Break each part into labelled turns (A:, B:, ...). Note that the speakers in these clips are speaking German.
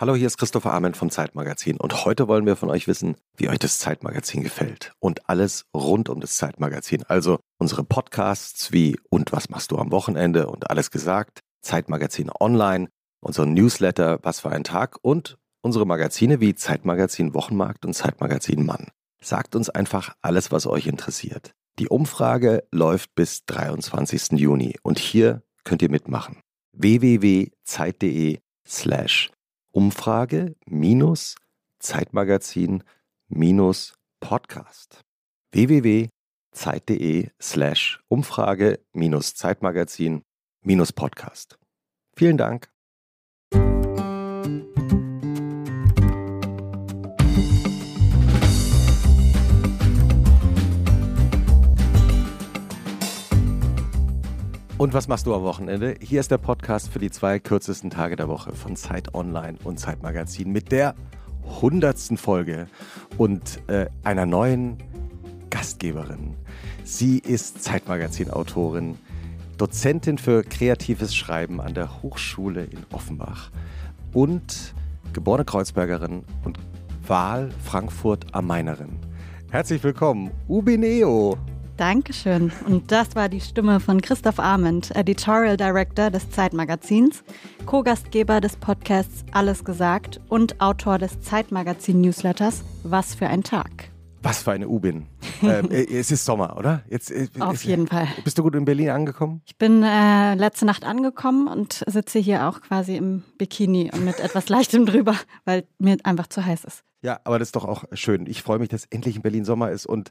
A: Hallo, hier ist Christopher Arment vom Zeitmagazin und heute wollen wir von euch wissen, wie euch das Zeitmagazin gefällt und alles rund um das Zeitmagazin. Also unsere Podcasts wie Und was machst du am Wochenende und alles gesagt, Zeitmagazin online, unser Newsletter Was für ein Tag und unsere Magazine wie Zeitmagazin Wochenmarkt und Zeitmagazin Mann. Sagt uns einfach alles, was euch interessiert. Die Umfrage läuft bis 23. Juni und hier könnt ihr mitmachen. www.zeit.de slash Umfrage minus Zeitmagazin minus Podcast. www.zeit.de slash Umfrage minus Zeitmagazin minus Podcast. Vielen Dank. Und was machst du am Wochenende? Hier ist der Podcast für die zwei kürzesten Tage der Woche von Zeit Online und Zeit Magazin mit der hundertsten Folge und äh, einer neuen Gastgeberin. Sie ist Zeitmagazin-Autorin, Dozentin für kreatives Schreiben an der Hochschule in Offenbach und geborene Kreuzbergerin und Wahl Frankfurt am Mainerin. Herzlich willkommen, Ubineo.
B: Dankeschön. Und das war die Stimme von Christoph Arment, Editorial Director des Zeitmagazins, Co-Gastgeber des Podcasts Alles gesagt und Autor des Zeitmagazin-Newsletters Was für ein Tag.
A: Was für eine Ubin. ähm, äh, es ist Sommer, oder?
B: Jetzt, äh, Auf jeden Fall.
A: Bist du gut in Berlin angekommen?
B: Ich bin äh, letzte Nacht angekommen und sitze hier auch quasi im Bikini und mit etwas Leichtem drüber, weil mir einfach zu heiß ist.
A: Ja, aber das ist doch auch schön. Ich freue mich, dass endlich in Berlin Sommer ist und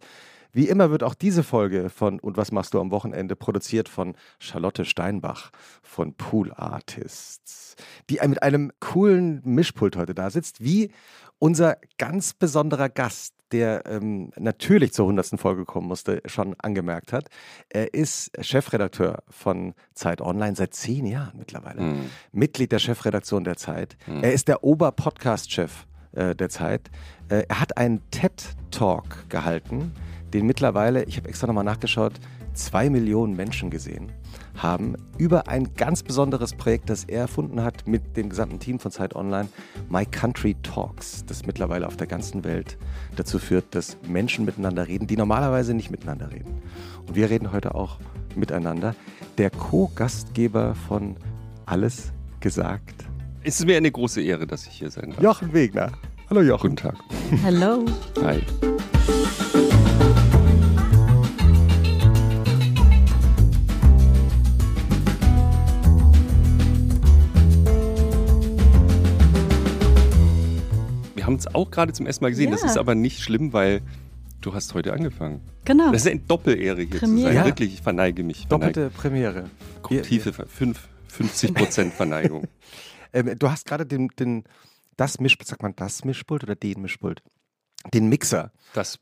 A: wie immer wird auch diese Folge von Und was machst du am Wochenende produziert von Charlotte Steinbach von Pool Artists, die mit einem coolen Mischpult heute da sitzt, wie unser ganz besonderer Gast, der ähm, natürlich zur 100. Folge kommen musste, schon angemerkt hat. Er ist Chefredakteur von Zeit Online seit zehn Jahren mittlerweile. Mhm. Mitglied der Chefredaktion der Zeit. Mhm. Er ist der Ober-Podcast-Chef äh, der Zeit. Äh, er hat einen TED-Talk gehalten den mittlerweile, ich habe extra nochmal nachgeschaut, zwei Millionen Menschen gesehen haben über ein ganz besonderes Projekt, das er erfunden hat mit dem gesamten Team von Zeit Online, My Country Talks, das mittlerweile auf der ganzen Welt dazu führt, dass Menschen miteinander reden, die normalerweise nicht miteinander reden. Und wir reden heute auch miteinander. Der Co-Gastgeber von Alles gesagt.
C: Es ist mir eine große Ehre, dass ich hier sein darf.
A: Jochen Wegner. Hallo Jochen.
C: Guten Tag.
B: Hallo.
C: Hi. Haben es auch gerade zum ersten Mal gesehen. Ja. Das ist aber nicht schlimm, weil du hast heute angefangen.
B: Genau.
C: Das ist eine Doppelehre hier Premiere. zu sein. Ja. Wirklich, ich verneige mich.
A: Doppelte Premiere.
C: Tiefe, fünf, 50 Prozent Verneigung.
A: ähm, du hast gerade den, den, das Mischpult, sagt man das Mischpult oder den Mischpult? Den Mixer.
C: Das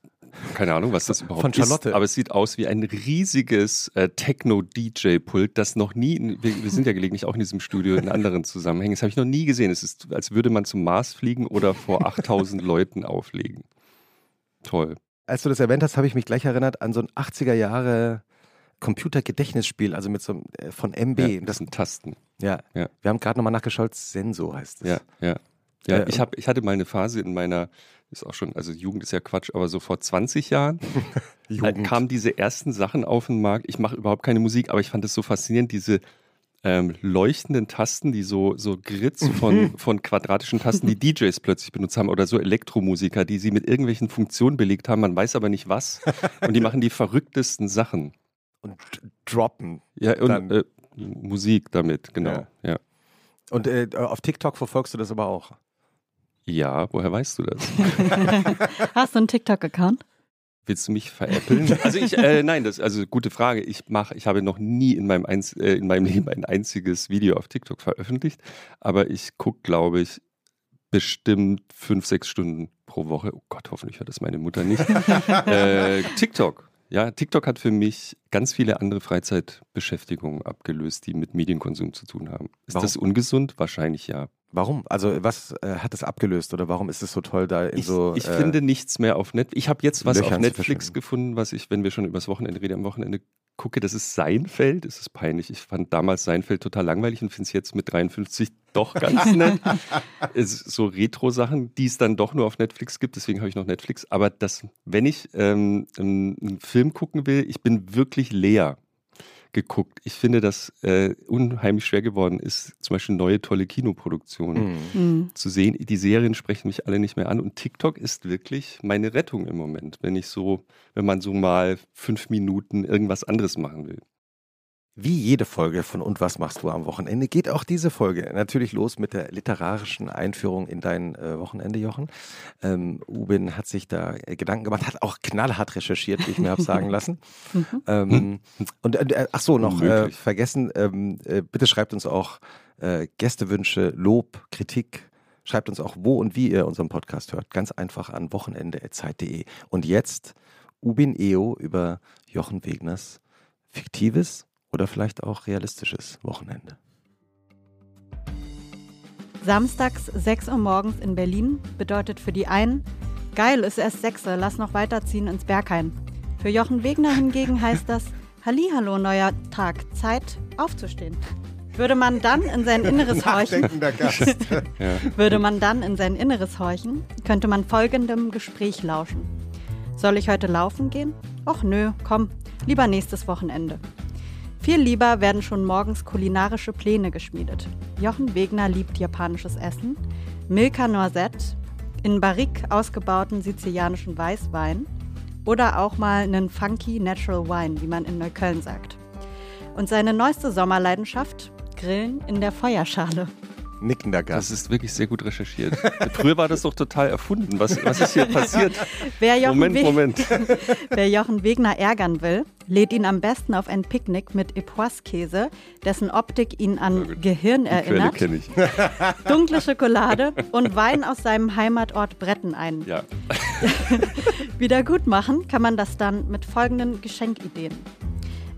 C: keine Ahnung, was das überhaupt
A: Von Charlotte.
C: ist. Aber es sieht aus wie ein riesiges äh, Techno-DJ-Pult, das noch nie, in, wir, wir, sind ja gelegentlich auch in diesem Studio in anderen Zusammenhängen, das habe ich noch nie gesehen. Es ist, als würde man zum Mars fliegen oder vor 8000 Leuten auflegen. Toll.
A: Als du das erwähnt hast, habe ich mich gleich erinnert an so ein 80er Jahre Computergedächtnisspiel, also mit so äh, von MB.
C: Ja, das sind Tasten.
A: Ja. ja. Wir haben gerade nochmal nachgeschaut, Senso heißt es.
C: Ja, ja. Ja, ich, hab, ich hatte mal eine Phase in meiner ist auch schon, also Jugend ist ja Quatsch, aber so vor 20 Jahren kamen diese ersten Sachen auf den Markt. Ich mache überhaupt keine Musik, aber ich fand es so faszinierend, diese ähm, leuchtenden Tasten, die so, so Grids von, von quadratischen Tasten, die DJs plötzlich benutzt haben oder so Elektromusiker, die sie mit irgendwelchen Funktionen belegt haben, man weiß aber nicht was. Und die machen die verrücktesten Sachen.
A: Und droppen.
C: Ja, und äh, Musik damit, genau. Ja. ja.
A: Und äh, auf TikTok verfolgst du das aber auch?
C: Ja, woher weißt du das?
B: Hast du einen TikTok-Account?
C: Willst du mich veräppeln? Also ich, äh, nein, das also gute Frage. Ich mache, ich habe noch nie in meinem, Einz äh, in meinem Leben ein einziges Video auf TikTok veröffentlicht, aber ich gucke, glaube ich, bestimmt fünf, sechs Stunden pro Woche. Oh Gott, hoffentlich hört das meine Mutter nicht. äh, TikTok. Ja, TikTok hat für mich ganz viele andere Freizeitbeschäftigungen abgelöst, die mit Medienkonsum zu tun haben. Ist Warum? das ungesund? Wahrscheinlich ja.
A: Warum? Also was äh, hat es abgelöst oder warum ist es so toll da in
C: ich,
A: so...
C: Ich äh, finde nichts mehr auf Netflix. Ich habe jetzt was Löchern auf Netflix gefunden, was ich, wenn wir schon übers Wochenende reden, am Wochenende gucke, das ist Seinfeld. Es ist peinlich. Ich fand damals Seinfeld total langweilig und finde es jetzt mit 53 doch ganz nett. so Retro-Sachen, die es dann doch nur auf Netflix gibt, deswegen habe ich noch Netflix. Aber das, wenn ich ähm, einen Film gucken will, ich bin wirklich leer geguckt. Ich finde, dass äh, unheimlich schwer geworden ist, zum Beispiel neue tolle Kinoproduktionen mhm. zu sehen. Die Serien sprechen mich alle nicht mehr an und TikTok ist wirklich meine Rettung im Moment, wenn ich so, wenn man so mal fünf Minuten irgendwas anderes machen will.
A: Wie jede Folge von Und was machst du am Wochenende geht auch diese Folge natürlich los mit der literarischen Einführung in dein äh, Wochenende, Jochen. Ähm, Ubin hat sich da äh, Gedanken gemacht, hat auch knallhart recherchiert, wie ich mir habe sagen lassen. Mhm. ähm, und äh, ach so, noch äh, vergessen, ähm, äh, bitte schreibt uns auch äh, Gästewünsche, Lob, Kritik. Schreibt uns auch, wo und wie ihr unseren Podcast hört. Ganz einfach an wochenende.zeit.de. Und jetzt Ubin Eo über Jochen Wegners fiktives oder vielleicht auch realistisches Wochenende.
B: Samstags 6 Uhr morgens in Berlin bedeutet für die einen, geil, ist erst 6 Uhr, lass noch weiterziehen ins Berghain. Für Jochen Wegner hingegen heißt das, Hallihallo, neuer Tag, Zeit aufzustehen. Würde man dann in sein Inneres horchen, würde man dann in sein Inneres horchen, könnte man folgendem Gespräch lauschen. Soll ich heute laufen gehen? Och nö, komm, lieber nächstes Wochenende. Viel lieber werden schon morgens kulinarische Pläne geschmiedet. Jochen Wegner liebt japanisches Essen, Milka Noisette, in Barrique ausgebauten sizilianischen Weißwein oder auch mal einen funky Natural Wine, wie man in Neukölln sagt. Und seine neueste Sommerleidenschaft, Grillen in der Feuerschale
A: nickender Gast.
C: Das ist wirklich sehr gut recherchiert. Früher war das doch total erfunden. Was, was ist hier passiert?
B: Moment, Moment. Wer Jochen Wegner ärgern will, lädt ihn am besten auf ein Picknick mit Epoiskäse, dessen Optik ihn an Gehirn erinnert.
C: Die ich.
B: Dunkle Schokolade und Wein aus seinem Heimatort Bretten ein.
C: Ja.
B: Wieder gut machen kann man das dann mit folgenden Geschenkideen.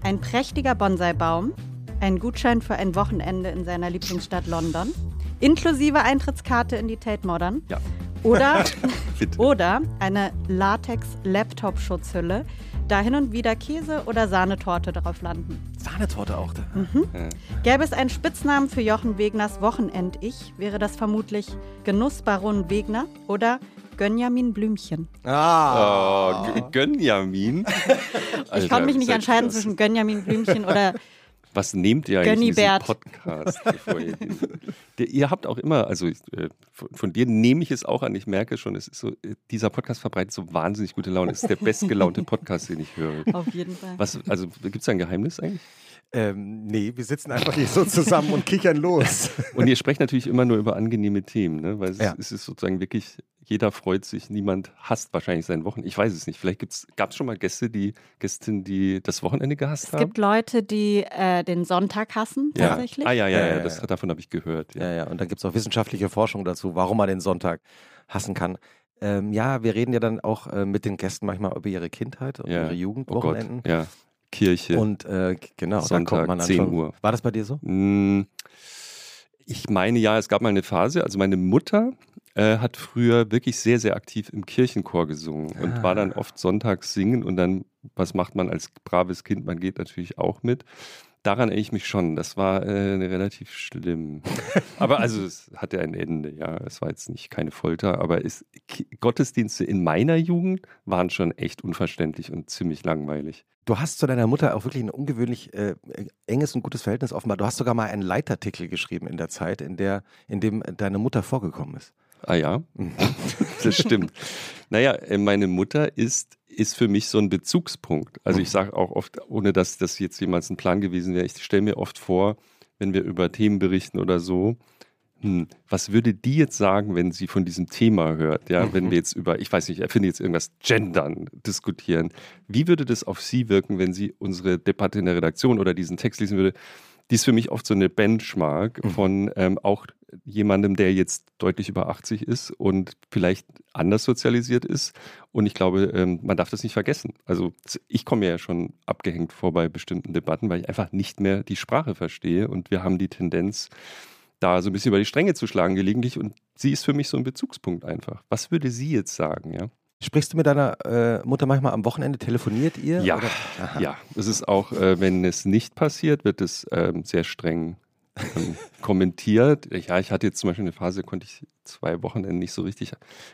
B: Ein prächtiger Bonsai-Baum, ein Gutschein für ein Wochenende in seiner Lieblingsstadt London, inklusive Eintrittskarte in die Tate Modern.
C: Ja.
B: Oder, oder eine Latex-Laptop-Schutzhülle, da hin und wieder Käse oder Sahnetorte drauf landen.
A: Sahnetorte auch da.
B: Mhm. Ja. Gäbe es einen Spitznamen für Jochen Wegners Wochenend-Ich, wäre das vermutlich Genussbaron Wegner oder Gönjamin Blümchen.
C: Ah, oh, Gönjamin.
B: ich konnte mich nicht entscheiden zwischen Gönjamin Blümchen oder
C: was nehmt ihr eigentlich in diesem Podcast? ihr, der, ihr habt auch immer, also äh, von dir nehme ich es auch an, ich merke schon, es ist so, äh, dieser Podcast verbreitet so wahnsinnig gute Laune. Es ist der bestgelaunte Podcast, den ich höre.
B: Auf jeden Fall.
C: Was, also gibt es da ein Geheimnis eigentlich?
A: Ähm, nee, wir sitzen einfach hier so zusammen und kichern los.
C: Und ihr sprecht natürlich immer nur über angenehme Themen, ne? weil es, ja. es ist sozusagen wirklich, jeder freut sich, niemand hasst wahrscheinlich sein Wochenende. Ich weiß es nicht. Vielleicht gab es schon mal Gäste, die Gästinnen, die das Wochenende gehasst
B: es
C: haben.
B: Es gibt Leute, die äh, den Sonntag hassen,
C: ja.
B: tatsächlich.
C: Ah ja, ja, ja, ja, das, davon habe ich gehört.
A: Ja, ja, und da gibt es auch wissenschaftliche Forschung dazu, warum man den Sonntag hassen kann. Ähm, ja, wir reden ja dann auch äh, mit den Gästen manchmal über ihre Kindheit und ihre Jugendwochenenden.
C: Oh ja. Kirche.
A: Und äh, genau,
C: Sonntag, da kommt man 10 Uhr.
A: War das bei dir so?
C: Hm, ich meine ja, es gab mal eine Phase, also meine Mutter äh, hat früher wirklich sehr, sehr aktiv im Kirchenchor gesungen und ah. war dann oft sonntags singen und dann, was macht man als braves Kind? Man geht natürlich auch mit. Daran erinnere ich mich schon. Das war äh, relativ schlimm. aber also es hatte ein Ende, ja. Es war jetzt nicht keine Folter, aber es, Gottesdienste in meiner Jugend waren schon echt unverständlich und ziemlich langweilig.
A: Du hast zu deiner Mutter auch wirklich ein ungewöhnlich äh, enges und gutes Verhältnis offenbar. Du hast sogar mal einen Leitartikel geschrieben in der Zeit, in der, in dem deine Mutter vorgekommen ist.
C: Ah ja, mhm. das stimmt. naja, äh, meine Mutter ist, ist für mich so ein Bezugspunkt. Also ich sage auch oft, ohne dass das jetzt jemals ein Plan gewesen wäre, ich stelle mir oft vor, wenn wir über Themen berichten oder so, hm, was würde die jetzt sagen, wenn sie von diesem Thema hört? Ja, mhm. wenn wir jetzt über, ich weiß nicht, erfinde jetzt irgendwas Gendern diskutieren. Wie würde das auf sie wirken, wenn sie unsere Debatte in der Redaktion oder diesen Text lesen würde? Die ist für mich oft so eine Benchmark mhm. von ähm, auch jemandem, der jetzt deutlich über 80 ist und vielleicht anders sozialisiert ist. Und ich glaube, ähm, man darf das nicht vergessen. Also ich komme ja schon abgehängt vor bei bestimmten Debatten, weil ich einfach nicht mehr die Sprache verstehe. Und wir haben die Tendenz, da so ein bisschen über die Stränge zu schlagen gelegentlich und sie ist für mich so ein Bezugspunkt einfach. Was würde sie jetzt sagen, ja?
A: Sprichst du mit deiner äh, Mutter manchmal am Wochenende? Telefoniert ihr?
C: Ja, ja. Es ist auch, äh, wenn es nicht passiert, wird es ähm, sehr streng ähm, kommentiert. Ja, ich hatte jetzt zum Beispiel eine Phase, konnte ich zwei Wochenenden nicht so richtig,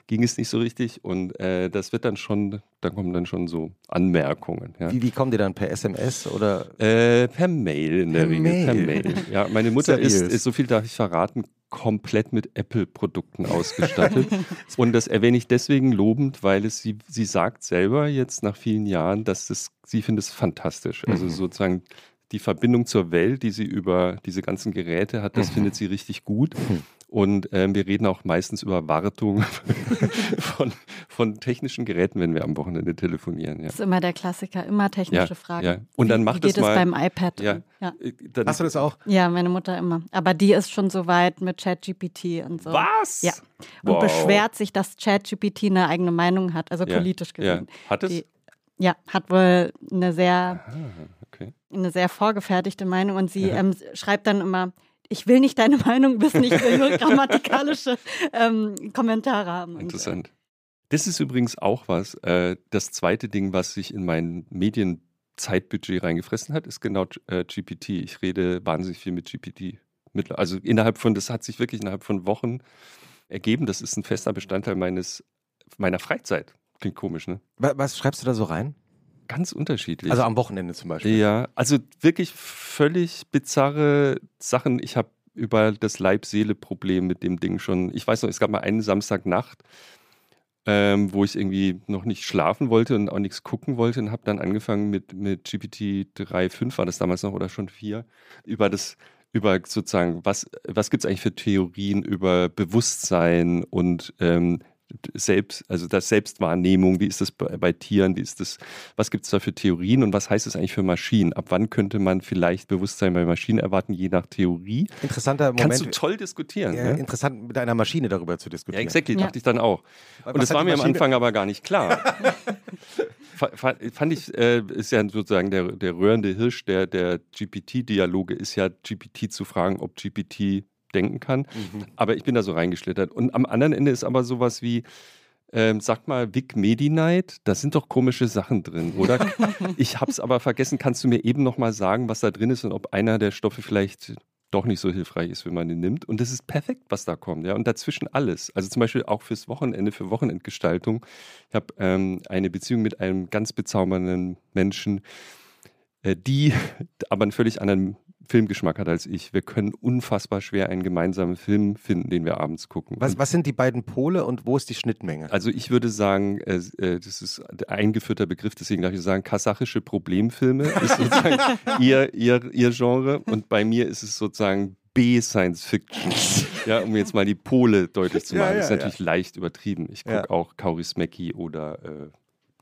C: ging es nicht so richtig und äh, das wird dann schon, da kommen dann schon so Anmerkungen. Ja.
A: Wie, wie kommen die dann per SMS oder?
C: Äh, per Mail in der per Regel. Mail. Per Mail. Ja, meine Mutter ist, ist, so viel darf ich verraten, komplett mit Apple-Produkten ausgestattet. und das erwähne ich deswegen lobend, weil es sie, sie sagt selber jetzt nach vielen Jahren, dass das, sie findet es fantastisch. Also mhm. sozusagen die Verbindung zur Welt, die sie über diese ganzen Geräte hat, das mhm. findet sie richtig gut. Und ähm, wir reden auch meistens über Wartung von, von technischen Geräten, wenn wir am Wochenende telefonieren. Ja.
B: Das ist immer der Klassiker, immer technische
C: ja,
B: Fragen.
C: Ja. Und dann macht
B: wie geht
C: es mal,
B: beim iPad.
C: Ja,
B: ja.
A: Äh, Hast du das auch?
B: Ja, meine Mutter immer. Aber die ist schon so weit mit ChatGPT und so.
C: Was?
B: Ja. Und wow. beschwert sich, dass ChatGPT eine eigene Meinung hat, also politisch gesehen.
C: Ja. Hat es?
B: Die, ja, hat wohl eine sehr, Aha, okay. eine sehr vorgefertigte Meinung und sie ähm, schreibt dann immer, ich will nicht deine Meinung wissen, ich will nur grammatikalische ähm, Kommentare haben.
C: Interessant. Das ist übrigens auch was. Äh, das zweite Ding, was sich in mein Medienzeitbudget reingefressen hat, ist genau äh, GPT. Ich rede wahnsinnig viel mit GPT. Also innerhalb von, das hat sich wirklich innerhalb von Wochen ergeben. Das ist ein fester Bestandteil meines, meiner Freizeit. Klingt komisch, ne?
A: Was schreibst du da so rein?
C: Ganz unterschiedlich.
A: Also am Wochenende zum Beispiel.
C: Ja, also wirklich völlig bizarre Sachen. Ich habe über das Leib-Seele-Problem mit dem Ding schon. Ich weiß noch, es gab mal einen Samstagnacht, ähm, wo ich irgendwie noch nicht schlafen wollte und auch nichts gucken wollte und habe dann angefangen mit, mit GPT 3.5 war das damals noch oder schon 4, über das über sozusagen, was, was gibt es eigentlich für Theorien über Bewusstsein und ähm, selbst, also das Selbstwahrnehmung, wie ist das bei, bei Tieren, wie ist das, was gibt es da für Theorien und was heißt das eigentlich für Maschinen? Ab wann könnte man vielleicht Bewusstsein bei Maschinen erwarten, je nach Theorie?
A: Interessanter Moment.
C: Kannst du toll diskutieren.
A: Ja, ne? Interessant, mit einer Maschine darüber zu diskutieren.
C: Ja, exactly, ja. dachte ich dann auch. Und das war mir am Anfang aber gar nicht klar. fand ich, äh, ist ja sozusagen der, der röhrende Hirsch der, der GPT-Dialoge, ist ja GPT zu fragen, ob GPT denken kann. Mhm. Aber ich bin da so reingeschlittert. Und am anderen Ende ist aber sowas wie, ähm, sag mal, Vic Medi-Night, da sind doch komische Sachen drin, oder? ich hab's aber vergessen. Kannst du mir eben noch mal sagen, was da drin ist und ob einer der Stoffe vielleicht doch nicht so hilfreich ist, wenn man den nimmt. Und das ist perfekt, was da kommt. Ja? Und dazwischen alles. Also zum Beispiel auch fürs Wochenende, für Wochenendgestaltung. Ich habe ähm, eine Beziehung mit einem ganz bezaubernden Menschen, äh, die aber einen völlig anderen Filmgeschmack hat als ich. Wir können unfassbar schwer einen gemeinsamen Film finden, den wir abends gucken.
A: Was, was sind die beiden Pole und wo ist die Schnittmenge?
C: Also ich würde sagen, äh, äh das ist ein eingeführter Begriff, deswegen darf ich sagen, kasachische Problemfilme ist sozusagen ihr, ihr, ihr Genre und bei mir ist es sozusagen B-Science Fiction. ja, um jetzt mal die Pole deutlich zu machen. Ja, ja, das ist natürlich ja. leicht übertrieben. Ich gucke auch Kaurismäki oder äh,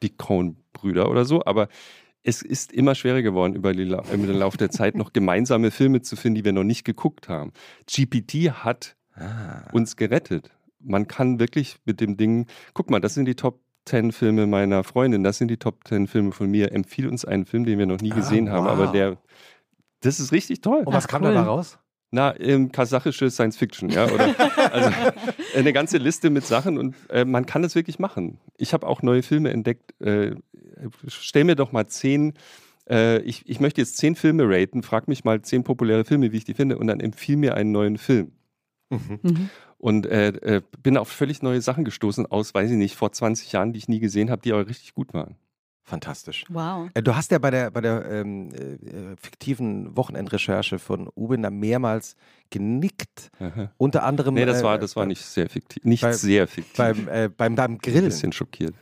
C: die Coen-Brüder oder so, aber es ist immer schwerer geworden, über, die, über den Lauf der Zeit noch gemeinsame Filme zu finden, die wir noch nicht geguckt haben. GPT hat ah. uns gerettet. Man kann wirklich mit dem Ding, guck mal, das sind die Top 10 Filme meiner Freundin, das sind die Top 10 Filme von mir. Empfiehl uns einen Film, den wir noch nie ah, gesehen ah, wow. haben, aber der, das ist richtig toll.
A: Und was kam cool. da raus?
C: Na, ähm, kasachische Science Fiction, ja. Oder, also eine ganze Liste mit Sachen und äh, man kann es wirklich machen. Ich habe auch neue Filme entdeckt. Äh, stell mir doch mal zehn, äh, ich, ich möchte jetzt zehn Filme raten, frag mich mal zehn populäre Filme, wie ich die finde, und dann empfiehl mir einen neuen Film. Mhm. Mhm. Und äh, äh, bin auf völlig neue Sachen gestoßen aus, weiß ich nicht, vor 20 Jahren, die ich nie gesehen habe, die aber richtig gut waren.
A: Fantastisch.
B: Wow.
A: Äh, du hast ja bei der, bei der ähm, äh, fiktiven Wochenendrecherche von Uben da mehrmals genickt. Aha. Unter anderem.
C: Nee, das war, das war nicht sehr fiktiv. Nicht bei, sehr fiktiv.
A: Beim, äh, beim, beim Grillen. Ein
C: bisschen schockiert.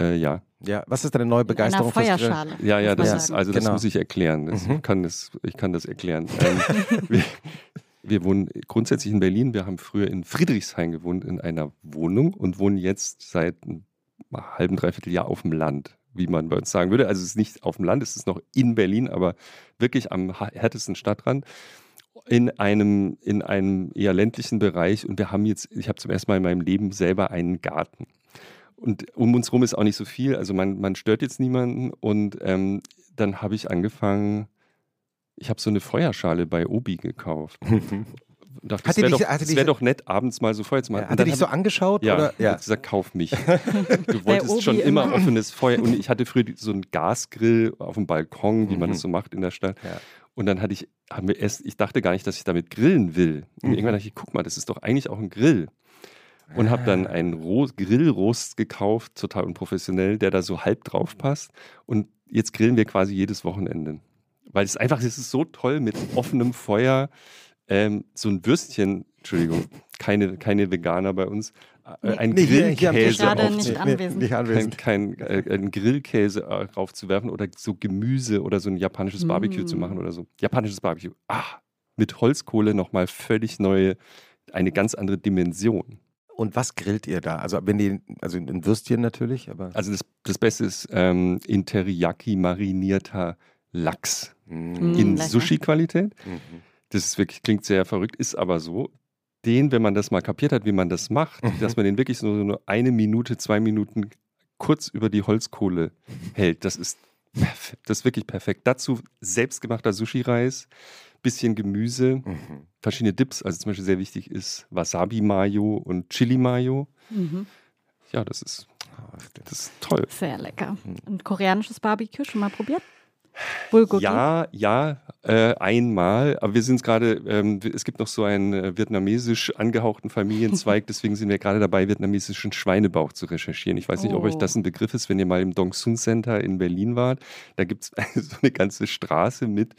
C: Äh, ja.
A: Ja, was ist deine neue Begeisterung
B: fürs Feuerschale.
C: Ja, ja, das ist, also das genau. muss ich erklären. Das mhm. kann das, ich kann das erklären. Ähm, wir, wir, wohnen grundsätzlich in Berlin. Wir haben früher in Friedrichshain gewohnt in einer Wohnung und wohnen jetzt seit einem halben, dreiviertel Jahr auf dem Land, wie man bei uns sagen würde. Also es ist nicht auf dem Land, es ist noch in Berlin, aber wirklich am härtesten Stadtrand in einem, in einem eher ländlichen Bereich und wir haben jetzt, ich habe zum ersten Mal in meinem Leben selber einen Garten. Und um uns rum ist auch nicht so viel. Also man, man stört jetzt niemanden. Und ähm, dann habe ich angefangen, ich habe so eine Feuerschale bei Obi gekauft. dachte, das wäre doch, wär doch, nett, abends mal so Feuer zu machen.
A: Ja, hat er dich so angeschaut?
C: Ja,
A: oder?
C: ja. hat gesagt, kauf mich. du wolltest schon immer, immer offenes Feuer. Und ich hatte früher so einen Gasgrill auf dem Balkon, wie mhm. man das so macht in der Stadt. Ja. Und dann hatte ich, haben wir erst, ich dachte gar nicht, dass ich damit grillen will. Und mhm. irgendwann dachte ich, guck mal, das ist doch eigentlich auch ein Grill. Und habe dann einen Ro Grillrost gekauft, total unprofessionell, der da so halb drauf passt. Und jetzt grillen wir quasi jedes Wochenende. Weil es einfach, es ist so toll mit offenem Feuer, ähm, so ein Würstchen, Entschuldigung, keine, keine Veganer bei uns, äh, ein nee, Grillkäse
B: gerade nicht anwesend. Nicht
C: anwesend. Kein, kein, äh, ein Grillkäse äh, raufzuwerfen oder so Gemüse oder so ein japanisches Barbecue mm. zu machen oder so. Japanisches Barbecue. Ah, mit Holzkohle nochmal völlig neue, eine ganz andere Dimension.
A: Und was grillt ihr da? Also wenn die, also ein Würstchen natürlich, aber.
C: Also das, das Beste ist ähm, in Teriyaki marinierter Lachs mm. in Sushi-Qualität. Mhm. Das ist wirklich, klingt sehr verrückt, ist aber so. Den, wenn man das mal kapiert hat, wie man das macht, mhm. dass man den wirklich so nur eine Minute, zwei Minuten kurz über die Holzkohle hält, das ist das ist wirklich perfekt. Dazu selbstgemachter Sushi-Reis, bisschen Gemüse, mhm. verschiedene Dips. Also zum Beispiel sehr wichtig ist Wasabi-Mayo und Chili-Mayo. Mhm. Ja, das ist, das ist toll.
B: Sehr lecker. Mhm. Und koreanisches Barbecue schon mal probiert? Bulgogi?
C: Ja, ja, äh, einmal. Aber wir sind gerade, ähm, es gibt noch so einen äh, vietnamesisch angehauchten Familienzweig, deswegen sind wir gerade dabei, vietnamesischen Schweinebauch zu recherchieren. Ich weiß nicht, oh. ob euch das oh. ein Begriff ist, wenn ihr mal im Dong Sun Center in Berlin wart. Da gibt es so eine ganze Straße mit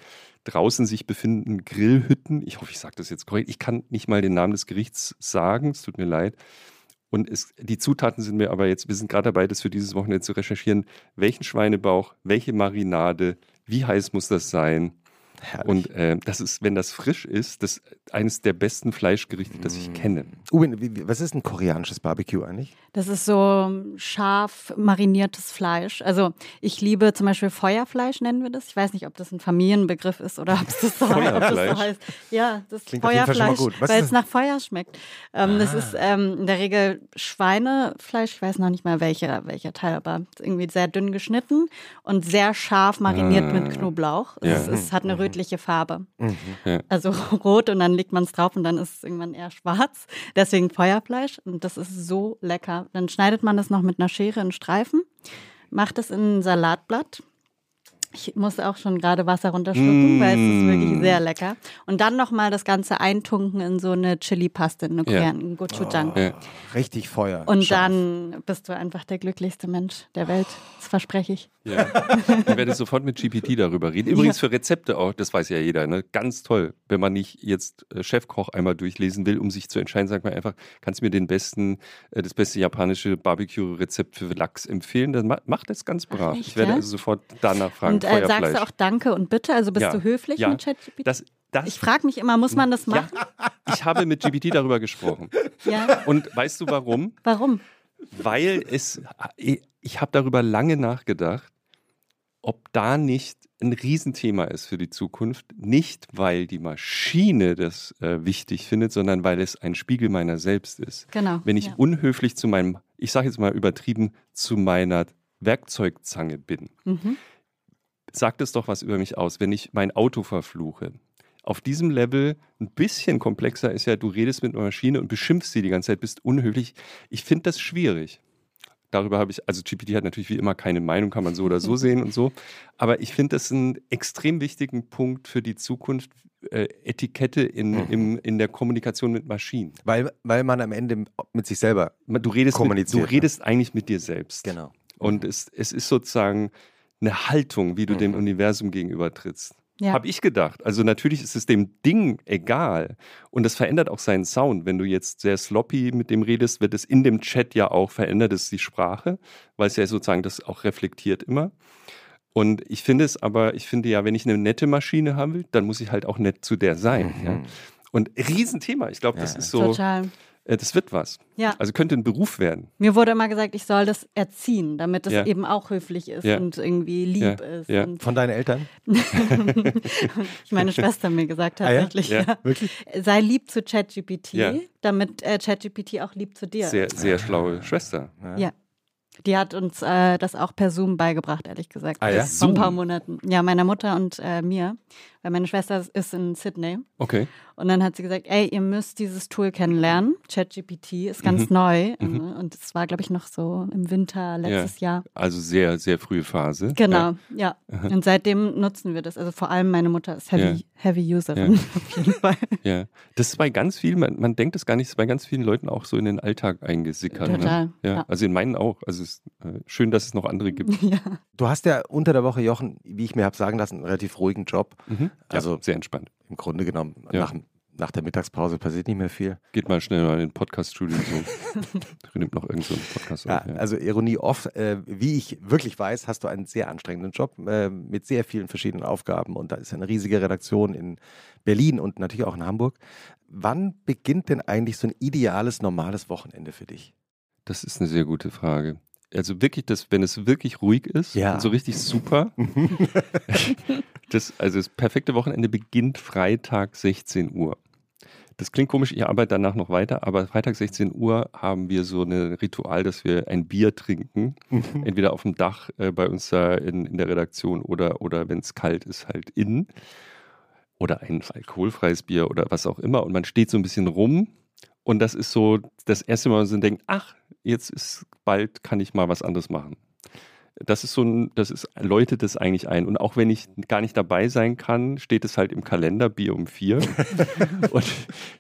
C: draußen sich befindenden Grillhütten. Ich hoffe, ich sage das jetzt korrekt. Ich kann nicht mal den Namen des Gerichts sagen, es tut mir leid. Und es, die Zutaten sind mir aber jetzt, wir sind gerade dabei, das für dieses Wochenende zu recherchieren, welchen Schweinebauch, welche Marinade, wie heiß muss das sein, Herrlich. Und äh, das ist, wenn das frisch ist, das eines der besten Fleischgerichte, das ich mm. kenne.
A: Ubin, was ist ein koreanisches Barbecue eigentlich?
B: Das ist so scharf mariniertes Fleisch. Also ich liebe zum Beispiel Feuerfleisch, nennen wir das. Ich weiß nicht, ob das ein Familienbegriff ist oder ob das so,
C: Feuerfleisch.
B: Das so heißt. Ja, das Klingt Feuerfleisch, weil es nach Feuer schmeckt. Ähm, ah. Das ist ähm, in der Regel Schweinefleisch. Ich weiß noch nicht mal welcher, welcher Teil, aber irgendwie sehr dünn geschnitten und sehr scharf mariniert ah. mit Knoblauch. Ja. Es, es hat eine Röte rötliche Farbe. Mhm. Ja. Also rot und dann legt man es drauf und dann ist es irgendwann eher schwarz. Deswegen Feuerfleisch und das ist so lecker. Dann schneidet man das noch mit einer Schere in Streifen, macht es in ein Salatblatt ich muss auch schon gerade Wasser runterschlucken, mm. weil es ist wirklich sehr lecker. Und dann nochmal das Ganze eintunken in so eine Chili-Paste, eine Korean, ja. Gochujang. Oh, ja.
A: Richtig Feuer.
B: Und Scharf. dann bist du einfach der glücklichste Mensch der Welt. Das verspreche ich.
C: Ja. Ich werde sofort mit GPT darüber reden. Übrigens für Rezepte auch, das weiß ja jeder, ne? ganz toll. Wenn man nicht jetzt äh, Chefkoch einmal durchlesen will, um sich zu entscheiden, sagt man einfach, kannst du mir den besten, äh, das beste japanische Barbecue-Rezept für Lachs empfehlen? Dann macht das ganz brav. Echt, ich werde also sofort danach fragen.
B: Und äh, sagst du auch Danke und Bitte? Also bist ja. du höflich ja. mit ChatGPT? Das, das, ich frage mich immer, muss man das machen?
C: Ja, ich habe mit GPT darüber gesprochen. Ja. Und weißt du warum?
B: Warum?
C: Weil es, ich habe darüber lange nachgedacht, ob da nicht ein Riesenthema ist für die Zukunft. Nicht, weil die Maschine das äh, wichtig findet, sondern weil es ein Spiegel meiner selbst ist.
B: Genau.
C: Wenn ich ja. unhöflich zu meinem, ich sage jetzt mal übertrieben, zu meiner Werkzeugzange bin, mhm sagt es doch was über mich aus, wenn ich mein Auto verfluche. Auf diesem Level ein bisschen komplexer ist ja, du redest mit einer Maschine und beschimpfst sie die ganze Zeit, bist unhöflich. Ich finde das schwierig. Darüber habe ich, also GPT hat natürlich wie immer keine Meinung, kann man so oder so sehen und so. Aber ich finde das einen extrem wichtigen Punkt für die Zukunft, äh, Etikette in, mhm. im, in der Kommunikation mit Maschinen.
A: Weil, weil man am Ende mit sich selber
C: du redest kommuniziert. Mit, du redest eigentlich mit dir selbst.
A: Genau.
C: Und mhm. es, es ist sozusagen eine Haltung, wie du mhm. dem Universum gegenüber trittst. Ja. Habe ich gedacht. Also natürlich ist es dem Ding egal. Und das verändert auch seinen Sound. Wenn du jetzt sehr sloppy mit dem redest, wird es in dem Chat ja auch verändert, es die Sprache, weil es ja sozusagen das auch reflektiert immer. Und ich finde es aber, ich finde ja, wenn ich eine nette Maschine haben will, dann muss ich halt auch nett zu der sein. Mhm. Ja. Und Riesenthema. Ich glaube, das ja. ist so. Total. Äh, das wird was. Ja. Also könnte ein Beruf werden.
B: Mir wurde immer gesagt, ich soll das erziehen, damit es ja. eben auch höflich ist ja. und irgendwie lieb ist.
A: Von deinen Eltern?
B: Meine Schwester mir gesagt tatsächlich. Ah, ja? Wirklich? Sei lieb zu ChatGPT, damit äh, ChatGPT auch lieb zu dir
C: Sehr, sehr schlaue Schwester.
B: ja. Die hat uns äh, das auch per Zoom beigebracht, ehrlich gesagt.
A: Ah, ja?
B: Vor ein paar Monaten. Ja, meiner Mutter und äh, mir. Weil meine Schwester ist in Sydney.
C: Okay.
B: Und dann hat sie gesagt, ey, ihr müsst dieses Tool kennenlernen. ChatGPT ist ganz mhm. neu. Mhm. Äh, und es war, glaube ich, noch so im Winter letztes ja. Jahr.
C: Also sehr, sehr frühe Phase.
B: Genau, ja. ja. Und seitdem nutzen wir das. Also vor allem meine Mutter ist Heavy, ja. Heavy Userin ja. auf jeden Fall.
C: Ja. Das ist bei ganz vielen, man, man denkt es gar nicht, ist bei ganz vielen Leuten auch so in den Alltag eingesickert. Ne? Total. Ne? Ja. Also in meinen auch. Also es ist äh, schön, dass es noch andere gibt. Ja.
A: Du hast ja unter der Woche, Jochen, wie ich mir habe sagen lassen, einen relativ ruhigen Job.
C: Mhm. Also sehr entspannt.
A: Im Grunde genommen, nach, nach der Mittagspause passiert nicht mehr viel.
C: Geht mal schnell mal in den Podcast-Studio so. nimmt noch irgendeinen so Podcast
A: ja, ja, Also Ironie off. Äh, wie ich wirklich weiß, hast du einen sehr anstrengenden Job äh, mit sehr vielen verschiedenen Aufgaben und da ist eine riesige Redaktion in Berlin und natürlich auch in Hamburg. Wann beginnt denn eigentlich so ein ideales, normales Wochenende für dich?
C: Das ist eine sehr gute Frage also wirklich, das, wenn es wirklich ruhig ist ja. so richtig super. das, also das perfekte Wochenende beginnt Freitag 16 Uhr. Das klingt komisch, ich arbeite danach noch weiter, aber Freitag 16 Uhr haben wir so ein Ritual, dass wir ein Bier trinken. Mhm. Entweder auf dem Dach äh, bei uns da in, in der Redaktion oder, oder wenn es kalt ist, halt innen. Oder ein alkoholfreies Bier oder was auch immer. Und man steht so ein bisschen rum und das ist so das erste Mal, wo man denkt, ach, jetzt ist bald, kann ich mal was anderes machen. Das ist so ein, das ist, läutet das eigentlich ein. Und auch wenn ich gar nicht dabei sein kann, steht es halt im Kalender, Bier um vier. und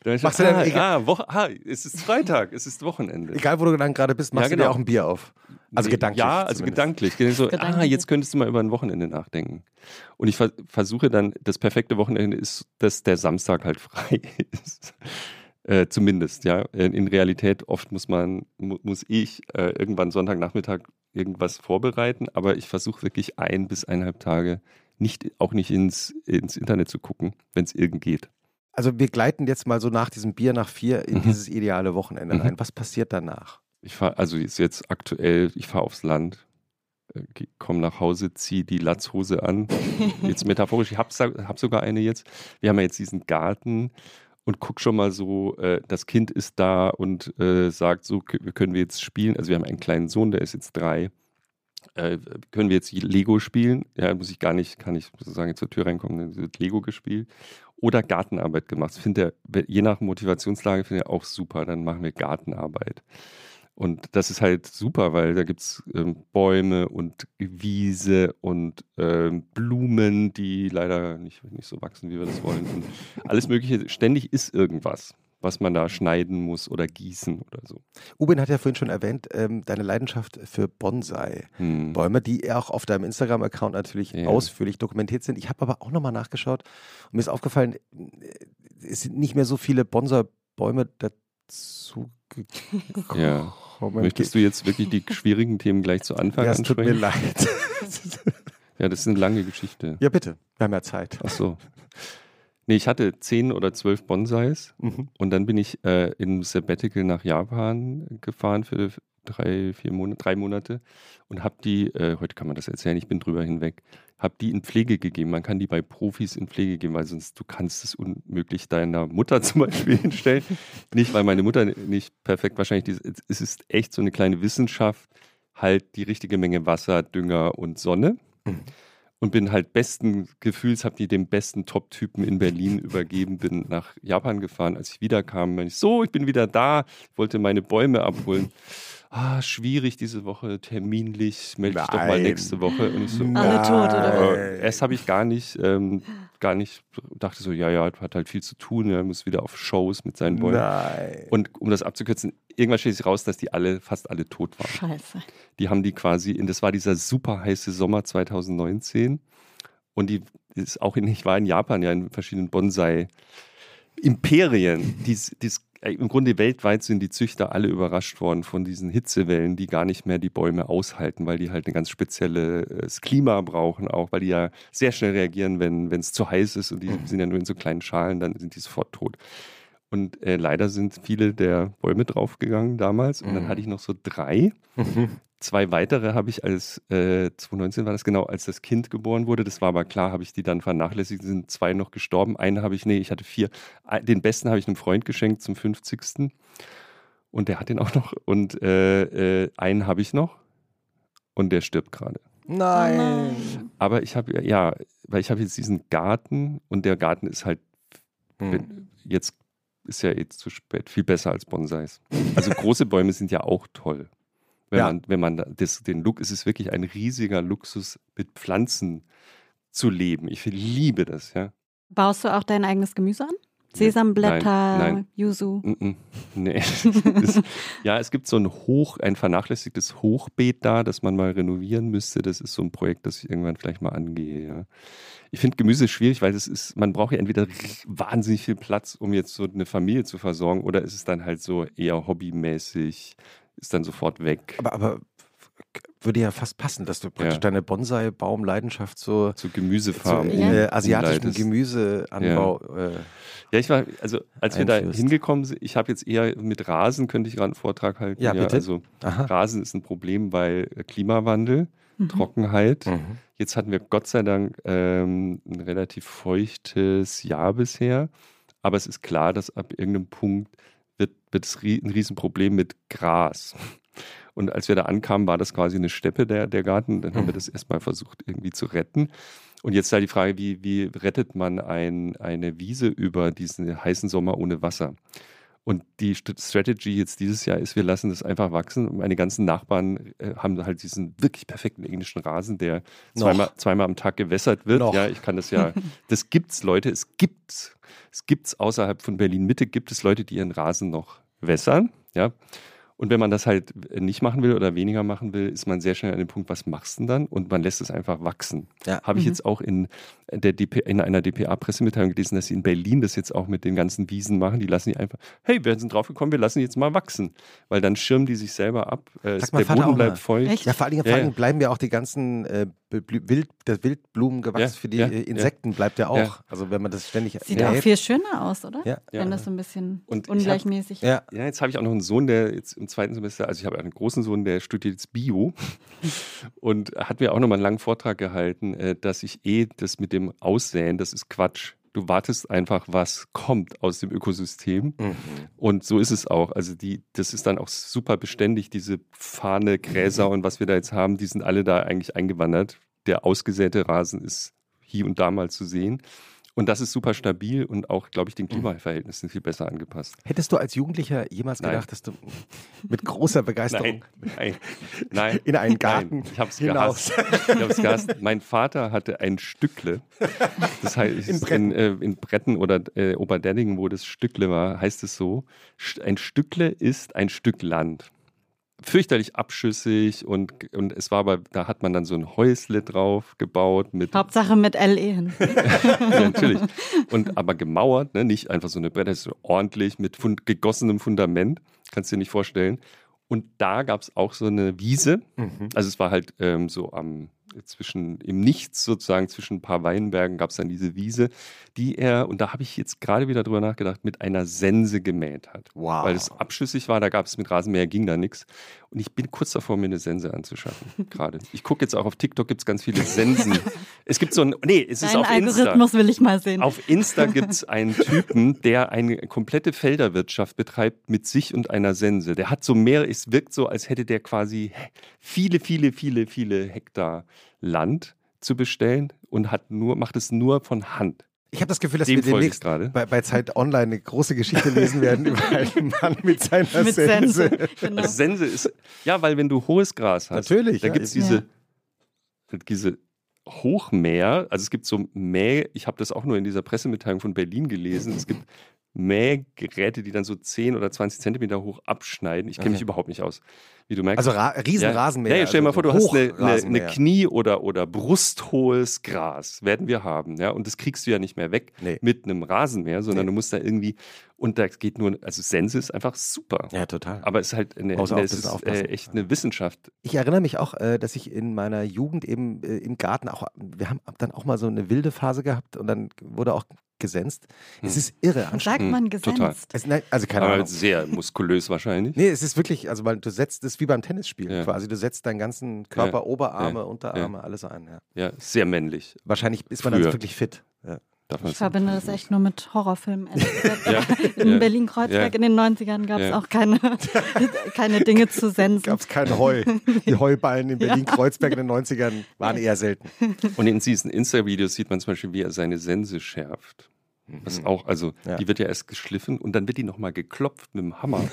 C: dann machst ich, du dann, ah, ah, Woche, ah, es ist Freitag, es ist Wochenende.
A: Egal, wo du dann gerade bist, machst ja, genau. du dir auch ein Bier auf. Also gedanklich.
C: Ja, also gedanklich. So, ah, jetzt könntest du mal über ein Wochenende nachdenken. Und ich versuche dann, das perfekte Wochenende ist, dass der Samstag halt frei ist. Äh, zumindest, ja. In Realität oft muss man, muss ich äh, irgendwann Sonntagnachmittag irgendwas vorbereiten, aber ich versuche wirklich ein bis eineinhalb Tage nicht, auch nicht ins, ins Internet zu gucken, wenn es irgend geht.
A: Also wir gleiten jetzt mal so nach diesem Bier nach vier in mhm. dieses ideale Wochenende mhm. rein. Was passiert danach?
C: Ich fahre, also ist jetzt aktuell, ich fahre aufs Land, äh, komme nach Hause, ziehe die Latzhose an. Jetzt metaphorisch, ich habe hab sogar eine jetzt. Wir haben ja jetzt diesen Garten und guck schon mal so, äh, das Kind ist da und äh, sagt, so können wir jetzt spielen. Also wir haben einen kleinen Sohn, der ist jetzt drei. Äh, können wir jetzt Lego spielen? Ja, muss ich gar nicht, kann ich sozusagen zur Tür reinkommen, dann wird Lego gespielt. Oder Gartenarbeit gemacht. Finde je nach Motivationslage finde ich auch super. Dann machen wir Gartenarbeit. Und das ist halt super, weil da gibt es ähm, Bäume und Wiese und ähm, Blumen, die leider nicht, nicht so wachsen, wie wir das wollen. Und alles Mögliche. Ständig ist irgendwas, was man da schneiden muss oder gießen oder so.
A: Ubin hat ja vorhin schon erwähnt, ähm, deine Leidenschaft für Bonsai-Bäume, hm. die auch auf deinem Instagram-Account natürlich ja. ausführlich dokumentiert sind. Ich habe aber auch nochmal nachgeschaut und mir ist aufgefallen, äh, es sind nicht mehr so viele Bonsai-Bäume dazu.
C: Ja. Möchtest du jetzt wirklich die schwierigen Themen gleich zu Anfang
A: ja, es ansprechen? Tut mir leid.
C: ja, das ist eine lange Geschichte.
A: Ja, bitte. Wir haben ja Zeit.
C: Ach so. Nee, ich hatte zehn oder zwölf Bonsais mhm. und dann bin ich äh, in Sabbatical nach Japan gefahren für drei, vier Monate, drei Monate und habe die, äh, heute kann man das erzählen, ich bin drüber hinweg, habe die in Pflege gegeben. Man kann die bei Profis in Pflege geben, weil sonst du kannst es unmöglich deiner Mutter zum Beispiel hinstellen. nicht, weil meine Mutter nicht perfekt wahrscheinlich, es ist echt so eine kleine Wissenschaft, halt die richtige Menge Wasser, Dünger und Sonne. Mhm und bin halt besten Gefühls, habe die dem besten Top-Typen in Berlin übergeben, bin nach Japan gefahren. Als ich wiederkam, meine ich, so, ich bin wieder da, wollte meine Bäume abholen ah, schwierig diese Woche, terminlich, melde dich doch mal nächste Woche. Und ich so,
B: Alle tot, oder?
C: Äh, erst habe ich gar nicht, ähm, gar nicht, dachte so, ja, ja, hat halt viel zu tun, er muss wieder auf Shows mit seinen Bäumen. Nein. Und um das abzukürzen, irgendwann steht sich raus, dass die alle, fast alle tot waren.
B: Scheiße.
C: Die haben die quasi, in, das war dieser super heiße Sommer 2019. Und die ist auch in, ich war in Japan ja in verschiedenen Bonsai. Imperien, die, die im Grunde weltweit sind die Züchter alle überrascht worden von diesen Hitzewellen, die gar nicht mehr die Bäume aushalten, weil die halt ein ganz spezielles Klima brauchen, auch weil die ja sehr schnell reagieren, wenn es zu heiß ist und die mhm. sind ja nur in so kleinen Schalen, dann sind die sofort tot. Und äh, leider sind viele der Bäume draufgegangen damals. Und dann mhm. hatte ich noch so drei. Mhm. Zwei weitere habe ich als, äh, 2019 war das genau, als das Kind geboren wurde. Das war aber klar, habe ich die dann vernachlässigt, sind zwei noch gestorben. Einen habe ich, nee, ich hatte vier. Den besten habe ich einem Freund geschenkt zum 50. Und der hat den auch noch. Und äh, äh, einen habe ich noch. Und der stirbt gerade.
A: Nein.
C: Aber ich habe ja, weil ich habe jetzt diesen Garten und der Garten ist halt hm. jetzt ist ja jetzt zu spät, viel besser als Bonsais. Also große Bäume sind ja auch toll. Wenn ja. man, wenn man das, den Look, es ist wirklich ein riesiger Luxus, mit Pflanzen zu leben. Ich liebe das, ja.
B: Baust du auch dein eigenes Gemüse an? Sesamblätter, nein, nein. Yuzu. Mm
C: -mm. Nee. ja, es gibt so ein Hoch, ein vernachlässigtes Hochbeet da, das man mal renovieren müsste. Das ist so ein Projekt, das ich irgendwann vielleicht mal angehe. Ja. Ich finde Gemüse schwierig, weil es ist, man braucht ja entweder wahnsinnig viel Platz, um jetzt so eine Familie zu versorgen, oder ist es dann halt so eher hobbymäßig, ist dann sofort weg.
A: Aber, aber würde ja fast passen, dass du praktisch ja. deine Bonsai-Baumleidenschaft so
C: zu Gemüsefarmen,
A: zu, ja. asiatischen Gemüseanbau.
C: Ja. Äh, ja. ich war, also als wir da hingekommen sind, ich habe jetzt eher mit Rasen, könnte ich gerade einen Vortrag halten.
A: Ja, bitte.
C: Also Aha. Rasen ist ein Problem, weil Klimawandel, mhm. Trockenheit. Mhm. Jetzt hatten wir Gott sei Dank ähm, ein relativ feuchtes Jahr bisher. Aber es ist klar, dass ab irgendeinem Punkt wird, wird es ein Riesenproblem mit Gras. Und als wir da ankamen, war das quasi eine Steppe, der, der Garten. Dann haben wir mhm. das erstmal versucht, irgendwie zu retten. Und jetzt da die Frage, wie, wie rettet man ein, eine Wiese über diesen heißen Sommer ohne Wasser? Und die Strategy jetzt dieses Jahr ist, wir lassen das einfach wachsen. Und meine ganzen Nachbarn äh, haben halt diesen wirklich perfekten englischen Rasen, der zweimal, zweimal am Tag gewässert wird. Noch. Ja, ich kann das ja. Das gibt's, Leute. Es gibt's. Es gibt's außerhalb von Berlin Mitte gibt es Leute, die ihren Rasen noch wässern. Ja. Und wenn man das halt nicht machen will oder weniger machen will, ist man sehr schnell an dem Punkt, was machst du denn dann? Und man lässt es einfach wachsen. Ja. Habe ich mhm. jetzt auch in, der DP, in einer DPA-Pressemitteilung gelesen, dass sie in Berlin das jetzt auch mit den ganzen Wiesen machen. Die lassen die einfach, hey, wir sind draufgekommen, wir lassen die jetzt mal wachsen. Weil dann schirmen die sich selber ab. Äh, der Boden bleibt voll.
A: Ja, vor allen Dingen, Dingen bleiben ja auch die ganzen äh, Wild, das Wildblumengewachs ja, für die ja, Insekten ja. bleibt ja auch. Also wenn man das ständig
B: Sieht auch viel schöner aus, oder? Ja. Wenn das so ein bisschen und ungleichmäßig
C: ist. Ja. ja, jetzt habe ich auch noch einen Sohn, der jetzt im zweiten Semester, also ich habe einen großen Sohn, der studiert jetzt Bio und hat mir auch nochmal einen langen Vortrag gehalten, äh, dass ich eh das mit dem Aussäen, das ist Quatsch. Du wartest einfach, was kommt aus dem Ökosystem. Mhm. Und so ist es auch. Also die, das ist dann auch super beständig, diese Fahne, Gräser und was wir da jetzt haben, die sind alle da eigentlich eingewandert. Der ausgesäte Rasen ist hier und da mal zu sehen. Und das ist super stabil und auch, glaube ich, den Klimaverhältnissen viel besser angepasst.
A: Hättest du als Jugendlicher jemals nein. gedacht, dass du mit großer Begeisterung
C: nein, nein,
A: in einen Garten
C: nein, ich hab's hinaus. Gehasst. Ich hab's gehasst. Mein Vater hatte ein Stückle. Das heißt, in Bretten, in, äh, in Bretten oder äh, Oberdenningen, wo das Stückle war, heißt es so, ein Stückle ist ein Stück Land fürchterlich abschüssig und, und es war aber, da hat man dann so ein Häusle drauf gebaut mit.
B: Hauptsache mit LE hin.
C: ja, natürlich. Und aber gemauert, ne? nicht einfach so eine Bretter, so ordentlich mit fund, gegossenem Fundament. Kannst du dir nicht vorstellen. Und da gab es auch so eine Wiese. Mhm. Also es war halt ähm, so am zwischen im Nichts sozusagen zwischen ein paar Weinbergen gab es dann diese Wiese, die er und da habe ich jetzt gerade wieder drüber nachgedacht mit einer Sense gemäht hat,
A: wow.
C: weil es abschüssig war. Da gab es mit Rasenmäher ging da nichts und ich bin kurz davor mir eine Sense anzuschaffen gerade. Ich gucke jetzt auch auf TikTok gibt es ganz viele Sensen. es gibt so ein nee es Dein ist auf
B: Algorithmus
C: Insta.
B: will ich mal sehen.
C: Auf Insta gibt es einen Typen, der eine komplette Felderwirtschaft betreibt mit sich und einer Sense. Der hat so mehr, es wirkt so, als hätte der quasi viele viele viele viele Hektar Land zu bestellen und hat nur, macht es nur von Hand.
A: Ich habe das Gefühl, dass Dem wir demnächst bei, bei, Zeit Online eine große Geschichte lesen werden über einen Mann mit seiner mit Sense. Sense.
C: Genau. Also Sense ist, ja, weil wenn du hohes Gras hast,
A: Natürlich,
C: da ja, gibt es diese, ja. diese Hochmäher, also es gibt so Mäh, ich habe das auch nur in dieser Pressemitteilung von Berlin gelesen, es gibt Mähgeräte, die dann so 10 oder 20 Zentimeter hoch abschneiden. Ich kenne okay. mich überhaupt nicht aus wie du merkst.
A: Also Ra Riesenrasenmäher.
C: Ja, ja, stell dir mal also vor, du hast eine, eine, eine, Knie- oder, oder brusthohes Gras, werden wir haben. Ja? Und das kriegst du ja nicht mehr weg nee. mit einem Rasenmäher, sondern nee. du musst da irgendwie, und da geht nur, also Sense ist einfach super.
A: Ja, total.
C: Aber es ist halt eine, eine es ist, äh, echt eine Wissenschaft.
A: Ich erinnere mich auch, äh, dass ich in meiner Jugend eben äh, im Garten auch, wir haben dann auch mal so eine wilde Phase gehabt und dann wurde auch gesenzt. Hm. Es ist irre.
B: Sagt man gesenzt? Total.
A: Es, nein, also keine
C: Aber
A: Ahnung.
C: sehr muskulös wahrscheinlich.
A: Nee, es ist wirklich, also weil du setzt es wie beim Tennisspiel ja. quasi. Du setzt deinen ganzen Körper, ja. Oberarme, ja. Unterarme, alles ein.
C: Ja. sehr männlich.
A: Wahrscheinlich ist man Früher. dann wirklich fit.
B: ich verbinde das echt nur mit Horrorfilmen. ja, in ja, Berlin-Kreuzberg ja. in den 90ern gab es auch keine, keine Dinge zu sensen.
A: Gab es kein Heu. Die Heuballen in Berlin-Kreuzberg in den 90ern waren eher selten.
C: Und in diesen Insta-Videos sieht man zum Beispiel, wie er seine Sense schärft. Was mhm. auch, also ja. die wird ja erst geschliffen und dann wird die nochmal geklopft mit dem Hammer.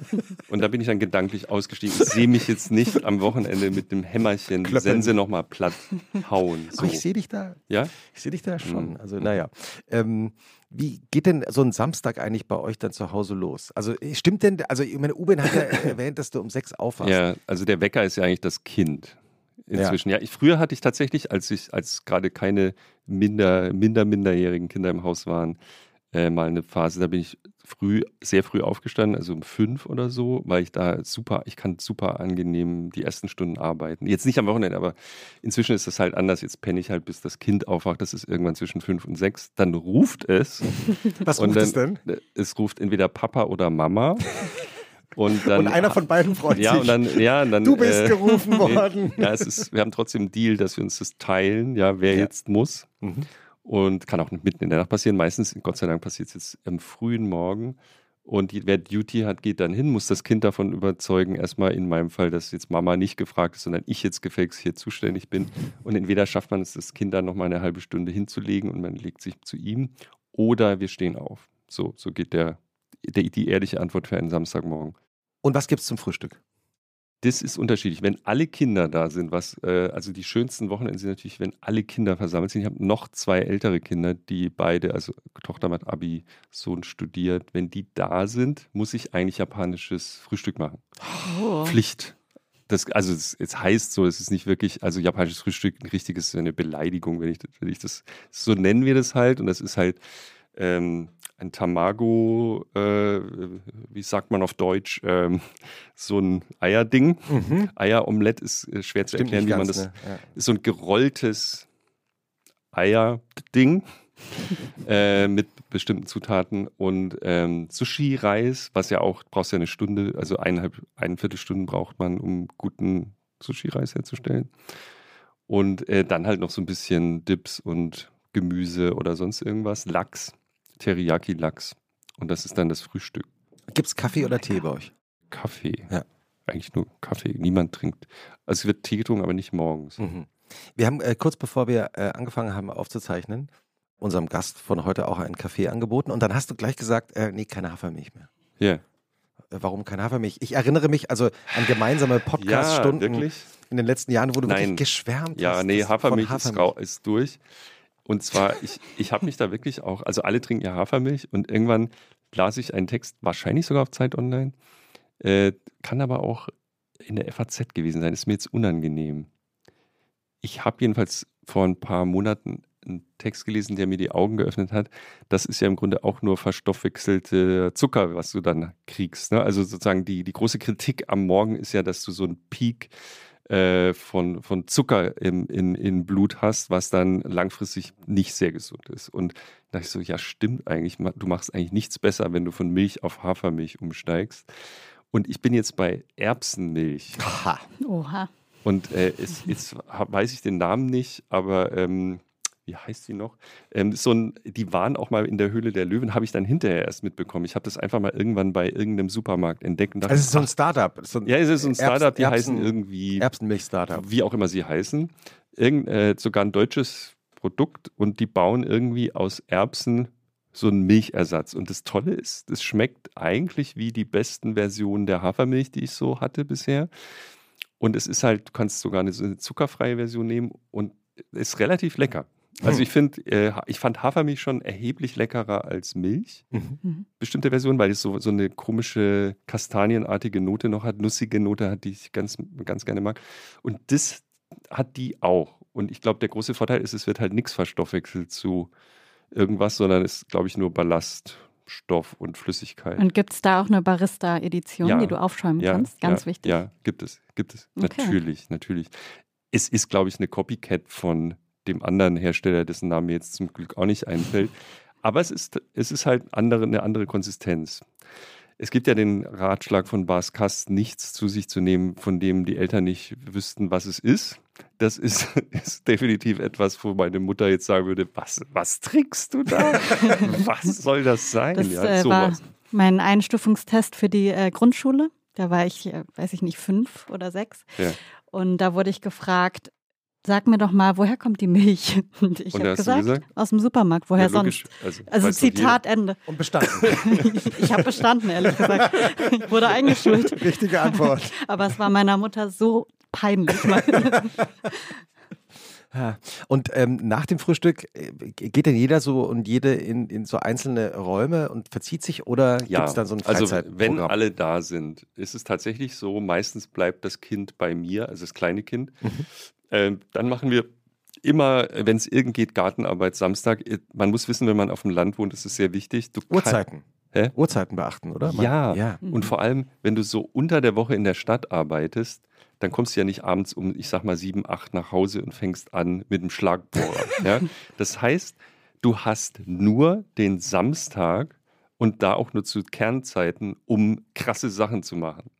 C: und da bin ich dann gedanklich ausgestiegen. Ich sehe mich jetzt nicht am Wochenende mit dem Hämmerchen die Sense nochmal platt hauen.
A: So. Aber ich sehe dich da.
C: Ja?
A: Ich sehe dich da schon. Mhm. Also, naja. Ähm, wie geht denn so ein Samstag eigentlich bei euch dann zu Hause los? Also stimmt denn, also meine Uben hat ja erwähnt, dass du um sechs aufwachst.
C: Ja, also der Wecker ist ja eigentlich das Kind inzwischen. Ja, ja ich, früher hatte ich tatsächlich, als ich, als gerade keine minder, minder, minderjährigen Kinder im Haus waren, äh, mal eine Phase, da bin ich früh, sehr früh aufgestanden, also um fünf oder so, weil ich da super, ich kann super angenehm die ersten Stunden arbeiten. Jetzt nicht am Wochenende, aber inzwischen ist das halt anders. Jetzt penne ich halt, bis das Kind aufwacht. Das ist irgendwann zwischen fünf und sechs. Dann ruft es.
A: Was ruft dann, es denn?
C: Es ruft entweder Papa oder Mama. Und, dann,
A: und einer von beiden freut
C: ja,
A: sich.
C: Und dann, ja, und dann,
A: du bist äh, gerufen worden.
C: ja, es ist, wir haben trotzdem einen Deal, dass wir uns das teilen, ja, wer ja. jetzt muss. Mhm. Und kann auch mitten in der Nacht passieren. Meistens, Gott sei Dank, passiert es jetzt am frühen Morgen. Und die, wer Duty hat, geht dann hin, muss das Kind davon überzeugen, erstmal in meinem Fall, dass jetzt Mama nicht gefragt ist, sondern ich jetzt gefälligst hier zuständig bin. Und entweder schafft man es, das Kind dann nochmal eine halbe Stunde hinzulegen und man legt sich zu ihm, oder wir stehen auf. So, so geht der, der die ehrliche Antwort für einen Samstagmorgen.
A: Und was gibt es zum Frühstück?
C: Das ist unterschiedlich. Wenn alle Kinder da sind, was, äh, also die schönsten Wochenende sind natürlich, wenn alle Kinder versammelt sind. Ich habe noch zwei ältere Kinder, die beide, also Tochter hat Abi, Sohn studiert. Wenn die da sind, muss ich eigentlich japanisches Frühstück machen. Oh. Pflicht. Das, also es, es, heißt so, es ist nicht wirklich, also japanisches Frühstück ein richtiges, eine Beleidigung, wenn ich, wenn ich das, so nennen wir das halt. Und das ist halt, ähm, ein Tamago, äh, wie sagt man auf Deutsch, ähm, so ein Eierding. Mhm. Eieromelett ist äh, schwer zu Stimmt erklären, wie man das. Ne? Ja. Ist so ein gerolltes Eierding äh, mit bestimmten Zutaten und ähm, Sushi-Reis, was ja auch, brauchst ja eine Stunde, also eineinhalb, eine Viertelstunde braucht man, um guten Sushi-Reis herzustellen. Und äh, dann halt noch so ein bisschen Dips und Gemüse oder sonst irgendwas. Lachs Teriyaki-Lachs. Und das ist dann das Frühstück.
A: Gibt es Kaffee oder Tee bei euch?
C: Kaffee. Ja. Eigentlich nur Kaffee. Niemand trinkt. Also es wird Tee getrunken, aber nicht morgens. Mhm.
A: Wir haben äh, kurz bevor wir äh, angefangen haben aufzuzeichnen, unserem Gast von heute auch einen Kaffee angeboten. Und dann hast du gleich gesagt, äh, nee, keine Hafermilch mehr.
C: Ja. Yeah.
A: Warum keine Hafermilch? Ich erinnere mich also an gemeinsame Podcast-Stunden
C: ja,
A: in den letzten Jahren, wo du Nein. wirklich geschwärmt
C: ja,
A: hast.
C: Ja, nee, Hafermilch, Hafermilch. Ist, ist durch. Und zwar, ich, ich habe mich da wirklich auch, also alle trinken ja Hafermilch und irgendwann las ich einen Text, wahrscheinlich sogar auf Zeit Online, äh, kann aber auch in der FAZ gewesen sein, ist mir jetzt unangenehm. Ich habe jedenfalls vor ein paar Monaten einen Text gelesen, der mir die Augen geöffnet hat. Das ist ja im Grunde auch nur verstoffwechselte Zucker, was du dann kriegst. Ne? Also sozusagen die, die große Kritik am Morgen ist ja, dass du so einen Peak äh, von, von Zucker im, in, in Blut hast, was dann langfristig nicht sehr gesund ist. Und da dachte ich so, ja, stimmt eigentlich, du machst eigentlich nichts besser, wenn du von Milch auf Hafermilch umsteigst. Und ich bin jetzt bei Erbsenmilch.
B: Aha. Oha.
C: Und äh, es, jetzt weiß ich den Namen nicht, aber ähm, wie heißt sie noch? Ähm, so ein, die waren auch mal in der Höhle der Löwen, habe ich dann hinterher erst mitbekommen. Ich habe das einfach mal irgendwann bei irgendeinem Supermarkt entdeckt. Und
A: dachte, also es ist so ein Startup. So
C: ja, es ist so ein Startup, die Erbsen, heißen irgendwie.
A: Erbsenmilch-Startup.
C: Wie auch immer sie heißen. Irgend, äh, sogar ein deutsches Produkt und die bauen irgendwie aus Erbsen so einen Milchersatz. Und das Tolle ist, das schmeckt eigentlich wie die besten Versionen der Hafermilch, die ich so hatte bisher. Und es ist halt, du kannst sogar eine, eine zuckerfreie Version nehmen und ist relativ lecker. Also hm. ich finde, äh, ich fand Hafermilch schon erheblich leckerer als Milch. Mhm. mhm. Bestimmte Version, weil es so, so eine komische kastanienartige Note noch hat, nussige Note hat, die ich ganz, ganz gerne mag. Und das hat die auch. Und ich glaube, der große Vorteil ist, es wird halt nichts verstoffwechselt zu irgendwas, sondern es ist, glaube ich, nur Ballaststoff und Flüssigkeit.
B: Und gibt es da auch eine Barista-Edition, ja, die du aufschäumen ja, kannst? Ganz
C: ja,
B: wichtig.
C: Ja, gibt es, gibt es. Okay. Natürlich, natürlich. Es ist, glaube ich, eine Copycat von dem anderen Hersteller, dessen Name mir jetzt zum Glück auch nicht einfällt. Aber es ist, es ist halt andere, eine andere Konsistenz. es gibt ja den Ratschlag von Bas Kast, nichts zu sich zu nehmen, von dem die Eltern nicht wüssten, was es ist. Das ist, ist definitiv etwas, wo meine Mutter jetzt sagen würde, was, was trickst du da? was soll das sein?
B: Das ja, äh, war mein Einstufungstest für die äh, Grundschule. Da war ich, äh, weiß ich nicht, fünf oder sechs. Ja. Und da wurde ich gefragt, sag mir doch mal, woher kommt die Milch? Und ich habe gesagt, gesagt, aus dem Supermarkt, woher ja, sonst? Also, also Zitat Ende.
A: Und bestanden.
B: ich, ich habe bestanden, ehrlich gesagt. Ich wurde eingeschult.
A: Richtige Antwort.
B: Aber es war meiner Mutter so peinlich.
A: Und ähm, nach dem Frühstück äh, geht denn jeder so und jede in, in so einzelne Räume und verzieht sich oder
C: ja,
A: gibt es dann so ein
C: Freizeit Also wenn alle da sind, ist es tatsächlich so, meistens bleibt das Kind bei mir, also das kleine Kind. Mhm. Ähm, dann machen wir immer, wenn es irgend geht, Gartenarbeit Samstag. Man muss wissen, wenn man auf dem Land wohnt, ist es sehr wichtig.
A: Du Uhrzeiten. Hä? Uhrzeiten beachten, oder?
C: ja. ja. Und vor allem, wenn du so unter der Woche in der Stadt arbeitest, dann kommst du ja nicht abends um, ich sag mal, sieben, acht nach Hause und fängst an mit dem Schlagbohrer. ja? Das heißt, du hast nur den Samstag und da auch nur zu Kernzeiten, um krasse Sachen zu machen.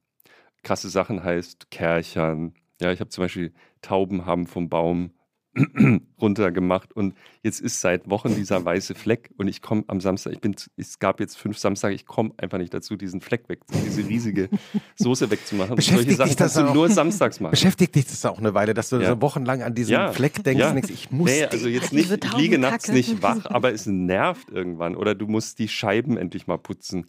C: Krasse Sachen heißt Kerchern. Ja, ich habe zum Beispiel Tauben haben vom Baum runtergemacht und jetzt ist seit Wochen dieser weiße Fleck und ich komme am Samstag, ich bin, es gab jetzt fünf Samstage, ich komme einfach nicht dazu, diesen Fleck weg, diese riesige Soße wegzumachen.
A: Beschäftigt solche Sachen
C: kannst du nur samstags machen.
A: Beschäftigt dich das auch eine Weile, dass du ja. so wochenlang an diesen ja. Fleck denkst, ja. denkst, ich muss.
C: Nee, also jetzt nicht, ich liege nachts nicht wach, aber es nervt irgendwann oder du musst die Scheiben endlich mal putzen.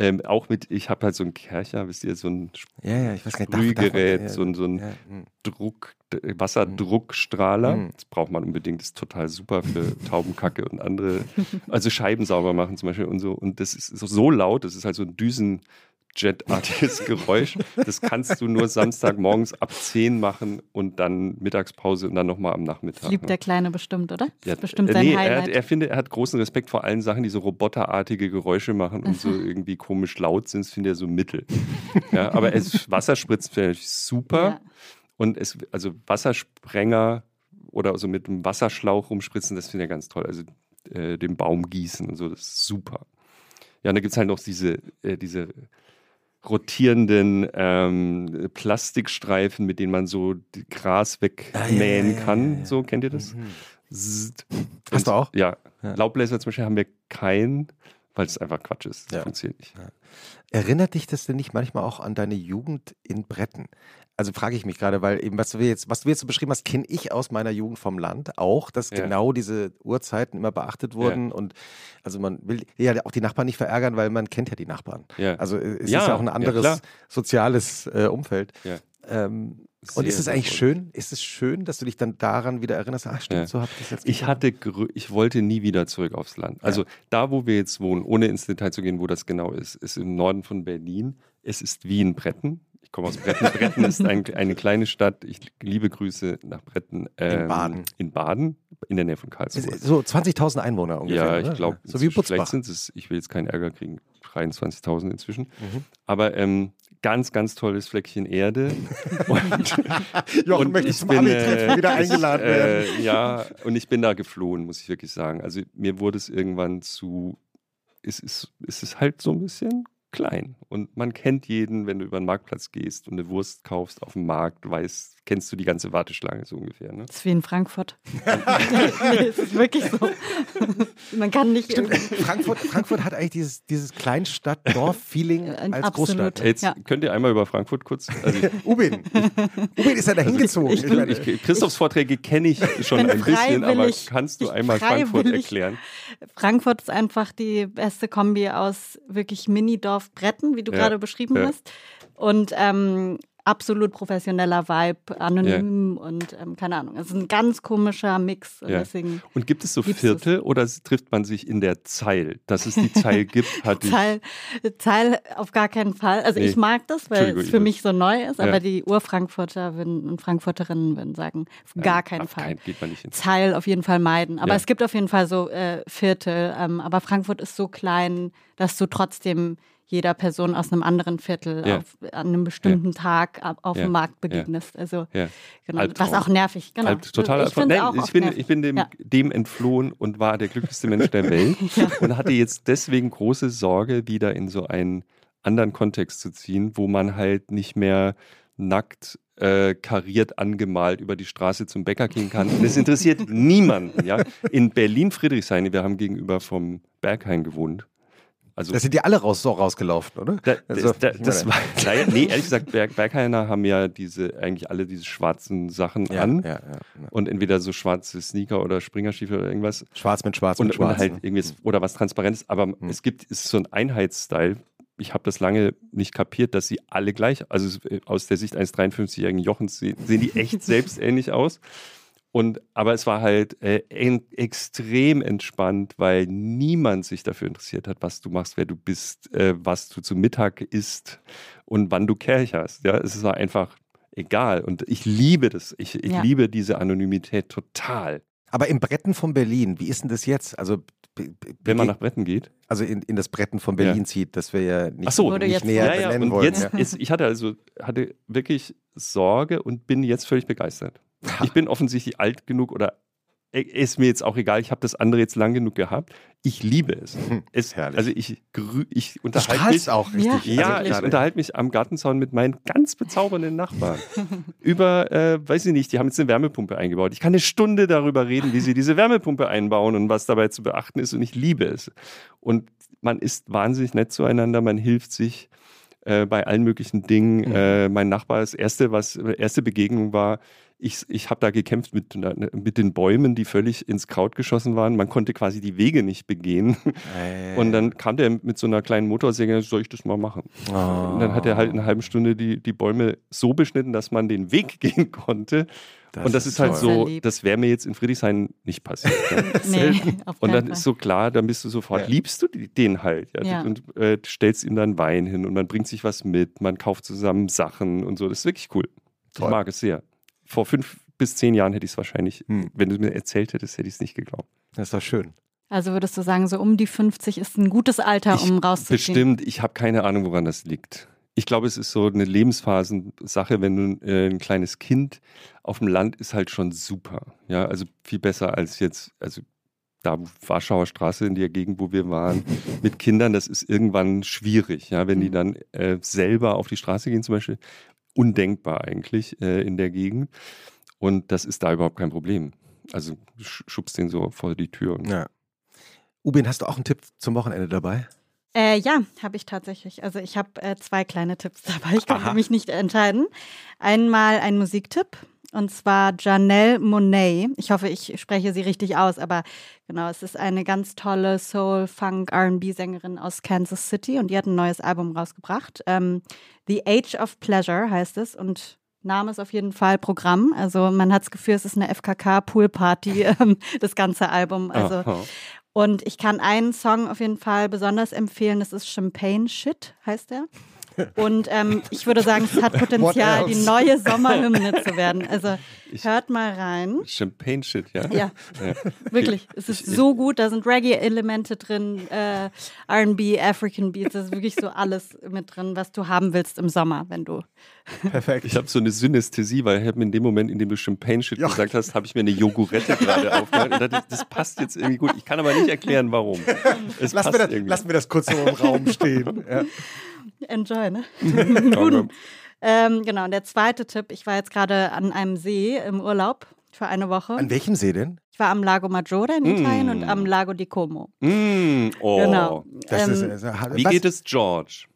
C: Ähm, auch mit, ich habe halt so ein Kercher, wisst ihr, so ein
A: ja, ja, ich weiß
C: Sprühgerät, darf, so ein, so ein ja, hm. Druck, Wasserdruckstrahler. Mhm. Das braucht man unbedingt, das ist total super für Taubenkacke und andere, also Scheiben sauber machen zum Beispiel und so. Und das ist so laut, das ist halt so ein Düsen, Jetartiges Geräusch. Das kannst du nur Samstagmorgens ab 10 machen und dann Mittagspause und dann nochmal am Nachmittag. Das
B: liebt
C: ne?
B: der Kleine bestimmt, oder?
C: Ja, bestimmt sein nee, Highlight. Er, er, finde, er hat großen Respekt vor allen Sachen, die so roboterartige Geräusche machen und so irgendwie komisch laut sind. Das finde er so mittel. ja, aber es, Wasserspritzen finde ich super. Ja. Und es, also Wassersprenger oder so mit einem Wasserschlauch rumspritzen, das finde ich ganz toll. Also äh, den Baum gießen und so, das ist super. Ja, und da gibt es halt noch diese, äh, diese rotierenden ähm, Plastikstreifen, mit denen man so Gras wegmähen ah, ja, kann. Ja, ja, so, kennt ihr das? Mhm.
A: Hast du auch?
C: Ja. Laubbläser zum Beispiel haben wir keinen, weil es einfach Quatsch ist. Das funktioniert nicht.
A: Erinnert dich das denn nicht manchmal auch an deine Jugend in Bretten? also frage ich mich gerade, weil eben, was du jetzt, was du jetzt so beschrieben hast, kenne ich aus meiner Jugend vom Land auch, dass ja. genau diese Uhrzeiten immer beachtet wurden. Ja. Und also man will ja auch die Nachbarn nicht verärgern, weil man kennt ja die Nachbarn. Ja. Also äh, es ist ja auch ein anderes soziales äh, Umfeld. Ähm, und ist es eigentlich schön? Ist es schön, dass du dich dann daran wieder erinnerst? Ach, stimmt, ja. so habe ich das jetzt.
C: Ich hatte, ich wollte nie wieder zurück aufs Land. Also ja. da, wo wir jetzt wohnen, ohne ins Detail zu gehen, wo das genau ist, ist im Norden von Berlin. Es ist wie in Bretten. Ich komme aus Bretten. Bretten ist ein, eine kleine Stadt. Ich liebe Grüße nach Bretten.
A: Ähm, in Baden.
C: In Baden, in der Nähe von Karlsruhe.
A: So 20.000 Einwohner ungefähr.
C: Ja, ich glaube,
A: so wie
C: Putzbach. Vielleicht sind es, ich will jetzt keinen Ärger kriegen, 23.000 inzwischen. Mhm. Aber ähm, ganz, ganz tolles Fleckchen Erde.
A: und, Jochen und möchte zum bin, äh, wieder eingeladen äh, werden.
C: Äh, ja, und ich bin da geflohen, muss ich wirklich sagen. Also mir wurde es irgendwann zu, es ist, es ist halt so ein bisschen klein. Und man kennt jeden, wenn du über den Marktplatz gehst und eine Wurst kaufst auf dem Markt, weißt, kennst du die ganze Warteschlange so ungefähr. Ne?
B: Das ist wie in Frankfurt. nee, es ist wirklich so. Man kann nicht.
A: Stimmt, Frankfurt, Frankfurt hat eigentlich dieses, dieses Kleinstadt-Dorf-Feeling als Absolut. Großstadt.
C: Jetzt ja. könnt ihr einmal über Frankfurt kurz.
A: Also Ubin. Ubin ist ja da hingezogen.
C: Ich, ich, ich, Christophs Vorträge kenne ich schon ein bisschen, aber kannst du einmal Frankfurt erklären?
B: Frankfurt ist einfach die beste Kombi aus wirklich Mini-Dorf-Bretten, wie du ja. gerade beschrieben ja. hast. Und ähm, absolut professioneller Vibe, anonym ja. und ähm, keine Ahnung. Es ist ein ganz komischer Mix.
C: Und, ja. und gibt es so Viertel es? oder trifft man sich in der Zeil? Dass es die Zeil gibt, hat
B: Zeil, Zeil auf gar keinen Fall. Also nee. ich mag das, weil es für mich so neu ist, ja. aber die Urfrankfurter und Frankfurterinnen würden sagen, auf gar keinen Fall. Kein,
C: geht man nicht hin.
B: Zeil auf jeden Fall meiden. Aber es gibt auf jeden Fall so äh, Viertel. Ähm, aber Frankfurt ist so klein, dass du trotzdem jeder Person aus einem anderen Viertel ja. auf, an einem bestimmten ja. Tag auf ja. dem Markt begegnest. Also genau, was auch nervig. Genau.
C: Alt, total ich, Nein, ich, bin, ich bin dem, dem entflohen und war der glücklichste Mensch der Welt und hatte jetzt deswegen große Sorge, wieder in so ein anderen Kontext zu ziehen, wo man halt nicht mehr nackt äh, kariert angemalt über die Straße zum Bäcker gehen kann. Und es interessiert niemanden. Ja? In Berlin-Friedrichshain, wir haben gegenüber vom Berghain gewohnt.
A: Also, das sind die alle raus, so rausgelaufen, oder?
C: Da, also, da, das war, naja, nee, ehrlich gesagt, Berg, Berghainer haben ja diese, eigentlich alle diese schwarzen Sachen ja, an. Ja, ja, und entweder so schwarze Sneaker oder Springerstiefel oder irgendwas.
A: Schwarz mit schwarz
C: und,
A: mit schwarz.
C: Und halt irgendwie, mhm. oder was Transparentes. Aber mhm. es gibt, ist so ein Einheitsstyle, ich habe das lange nicht kapiert, dass sie alle gleich, also aus der Sicht eines 53-jährigen Jochens sehen, sehen die echt selbst ähnlich aus. Und, aber es war halt äh, extrem entspannt, weil niemand sich dafür interessiert hat, was du machst, wer du bist, äh, was du zu Mittag isst und wann du Kelch hast. Ja, es war einfach egal. Und ich liebe das. Ich, ich ja. liebe diese Anonymität total.
A: Aber im Bretten von Berlin, wie ist denn das jetzt? Also
C: wenn man nach Bretten geht?
A: Also in, in das Bretten von Berlin ja. zieht, das wir ja nicht,
C: so,
A: nicht
C: jetzt, näher ja, ja. benennen und wollen. Jetzt ja. ist, ich hatte also hatte wirklich Sorge und bin jetzt völlig begeistert. Ich bin offensichtlich alt genug oder ist mir jetzt auch egal, ich habe das andere jetzt lang genug gehabt. Ich liebe es. Hm, es also ich, ich unterhalte mich
A: auch richtig.
C: Ja, also, ich unterhalte mich am Gartenzaun mit meinen ganz bezaubernden Nachbarn über, äh, weiß ich nicht, die haben jetzt eine Wärmepumpe eingebaut. Ich kann eine Stunde darüber reden, wie sie diese Wärmepumpe einbauen und was dabei zu beachten ist und ich liebe es. Und man ist wahnsinnig nett zueinander, man hilft sich äh, bei allen möglichen Dingen. Mhm. Äh, mein Nachbar, das erste, was erste Begegnung war, ich, ich habe da gekämpft mit, mit den Bäumen, die völlig ins Kraut geschossen waren. Man konnte quasi die Wege nicht begehen. Äh. Und dann kam der mit so einer kleinen Motorsäge, soll ich das mal machen? Oh. Und dann hat er halt in einer halben Stunde die, die Bäume so beschnitten, dass man den Weg gehen konnte. Das und das ist, ist halt so, das wäre mir jetzt in Friedrichshain nicht passiert. Nee, und dann Fall. ist so klar, dann bist du sofort, ja. liebst du den halt. Ja? ja. Und äh, stellst ihm dann Wein hin und man bringt sich was mit, man kauft zusammen Sachen und so. Das ist wirklich cool. Toll. Ich mag es sehr vor fünf bis zehn Jahren hätte ich es wahrscheinlich, hm. wenn du mir erzählt hättest, hätte ich es nicht geglaubt.
A: Das ist doch schön.
B: Also würdest du sagen, so um die 50 ist ein gutes Alter, ich, um rauszuziehen?
C: Bestimmt, ich habe keine Ahnung, woran das liegt. Ich glaube, es ist so eine Lebensphasensache, wenn du äh, ein kleines Kind auf dem Land ist halt schon super. Ja, also viel besser als jetzt, also da Warschauer Straße in der Gegend, wo wir waren, mit Kindern, das ist irgendwann schwierig, ja, wenn die mhm. dann äh, selber auf die Straße gehen zum Beispiel undenkbar eigentlich äh, in der Gegend. Und das ist da überhaupt kein Problem. Also schubst den so vor die Tür.
A: Ja. Ubin, hast du auch einen Tipp zum Wochenende dabei?
B: Äh, ja, habe ich tatsächlich. Also ich habe äh, zwei kleine Tipps dabei. Ich kann mich nicht entscheiden. Einmal ein Musiktipp. Und zwar Janelle Monet. Ich hoffe, ich spreche sie richtig aus, aber genau, es ist eine ganz tolle Soul, Funk, RB-Sängerin aus Kansas City und die hat ein neues Album rausgebracht. Ähm, The Age of Pleasure heißt es und Name ist auf jeden Fall Programm. Also man hat das Gefühl, es ist eine FKK-Poolparty, ähm, das ganze Album. Also und ich kann einen Song auf jeden Fall besonders empfehlen. Das ist Champagne Shit, heißt der. Und ähm, ich würde sagen, es hat Potenzial, die neue Sommerhymne zu werden. Also hört mal rein.
C: Champagne Shit, ja?
B: Ja, ja. wirklich. Es ist so gut. Da sind Reggae-Elemente drin, äh, RB, African Beats. Das ist wirklich so alles mit drin, was du haben willst im Sommer, wenn du.
C: Perfekt. Ich habe so eine Synästhesie, weil ich habe in dem Moment, in dem du Champagne Shit ja. gesagt hast, habe ich mir eine Jogurette gerade aufgehört. Und dachte, das passt jetzt irgendwie gut. Ich kann aber nicht erklären, warum.
A: Es lassen, wir das, lassen wir das kurz so im Raum stehen. Ja.
B: Enjoy, ne? ähm, genau, und der zweite Tipp, ich war jetzt gerade an einem See im Urlaub für eine Woche.
A: An welchem See denn?
B: Ich war am Lago Maggiore in Italien mm. und am Lago di Como.
C: Mm. Oh. Genau.
A: Ähm, ist, also,
C: Wie geht es George?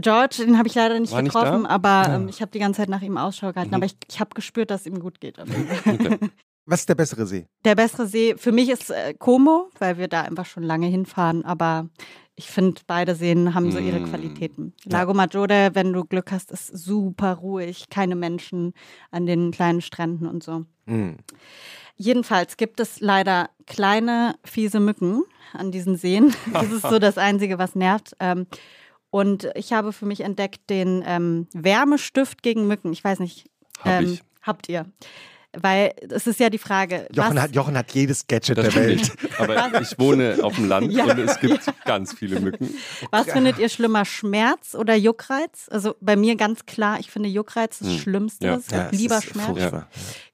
B: George, den habe ich leider nicht War getroffen, nicht aber ähm, ich habe die ganze Zeit nach ihm Ausschau gehalten. Mhm. Aber ich, ich habe gespürt, dass es ihm gut geht.
A: Okay. Was ist der bessere See?
B: Der bessere See für mich ist äh, Como, weil wir da einfach schon lange hinfahren. Aber ich finde, beide Seen haben so ihre mm. Qualitäten. Lago Maggiore, wenn du Glück hast, ist super ruhig, keine Menschen an den kleinen Stränden und so. Mm. Jedenfalls gibt es leider kleine, fiese Mücken an diesen Seen. Das ist so das Einzige, was nervt. Ähm, und ich habe für mich entdeckt den ähm, Wärmestift gegen Mücken. Ich weiß nicht, ähm,
C: ich.
B: habt ihr? Weil es ist ja die Frage.
A: Jochen, hat, Jochen hat jedes Gadget das der Welt.
C: Aber ich wohne auf dem Land ja, und es gibt ja. ganz viele Mücken.
B: Was findet ihr schlimmer, Schmerz oder Juckreiz? Also bei mir ganz klar, ich finde Juckreiz das hm. Schlimmste. Ja. Ja, lieber Schmerz. Ja.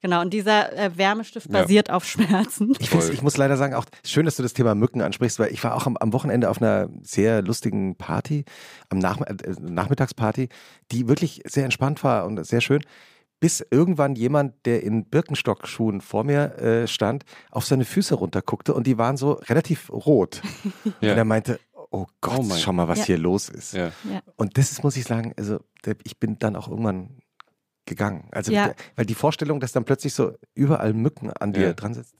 B: Genau, und dieser äh, Wärmestift basiert auf Schmerzen.
A: Ich, ich, muss leider sagen, auch schön, dass du das Thema Mücken ansprichst, weil ich war auch am, am Wochenende auf einer sehr lustigen Party, am Nach äh, Nachmittagsparty, die wirklich sehr entspannt war und sehr schön bis irgendwann jemand, der in Birkenstock-Schuhen vor mir äh, stand, auf seine Füße runterguckte und die waren so relativ rot. Ja. Und er meinte, oh Gott, oh schau mal, was ja. hier los ist. Ja. Und das ist, muss ich sagen, also ich bin dann auch irgendwann gegangen. Also, weil die Vorstellung, dass dann plötzlich so überall Mücken an dir dran sitzen.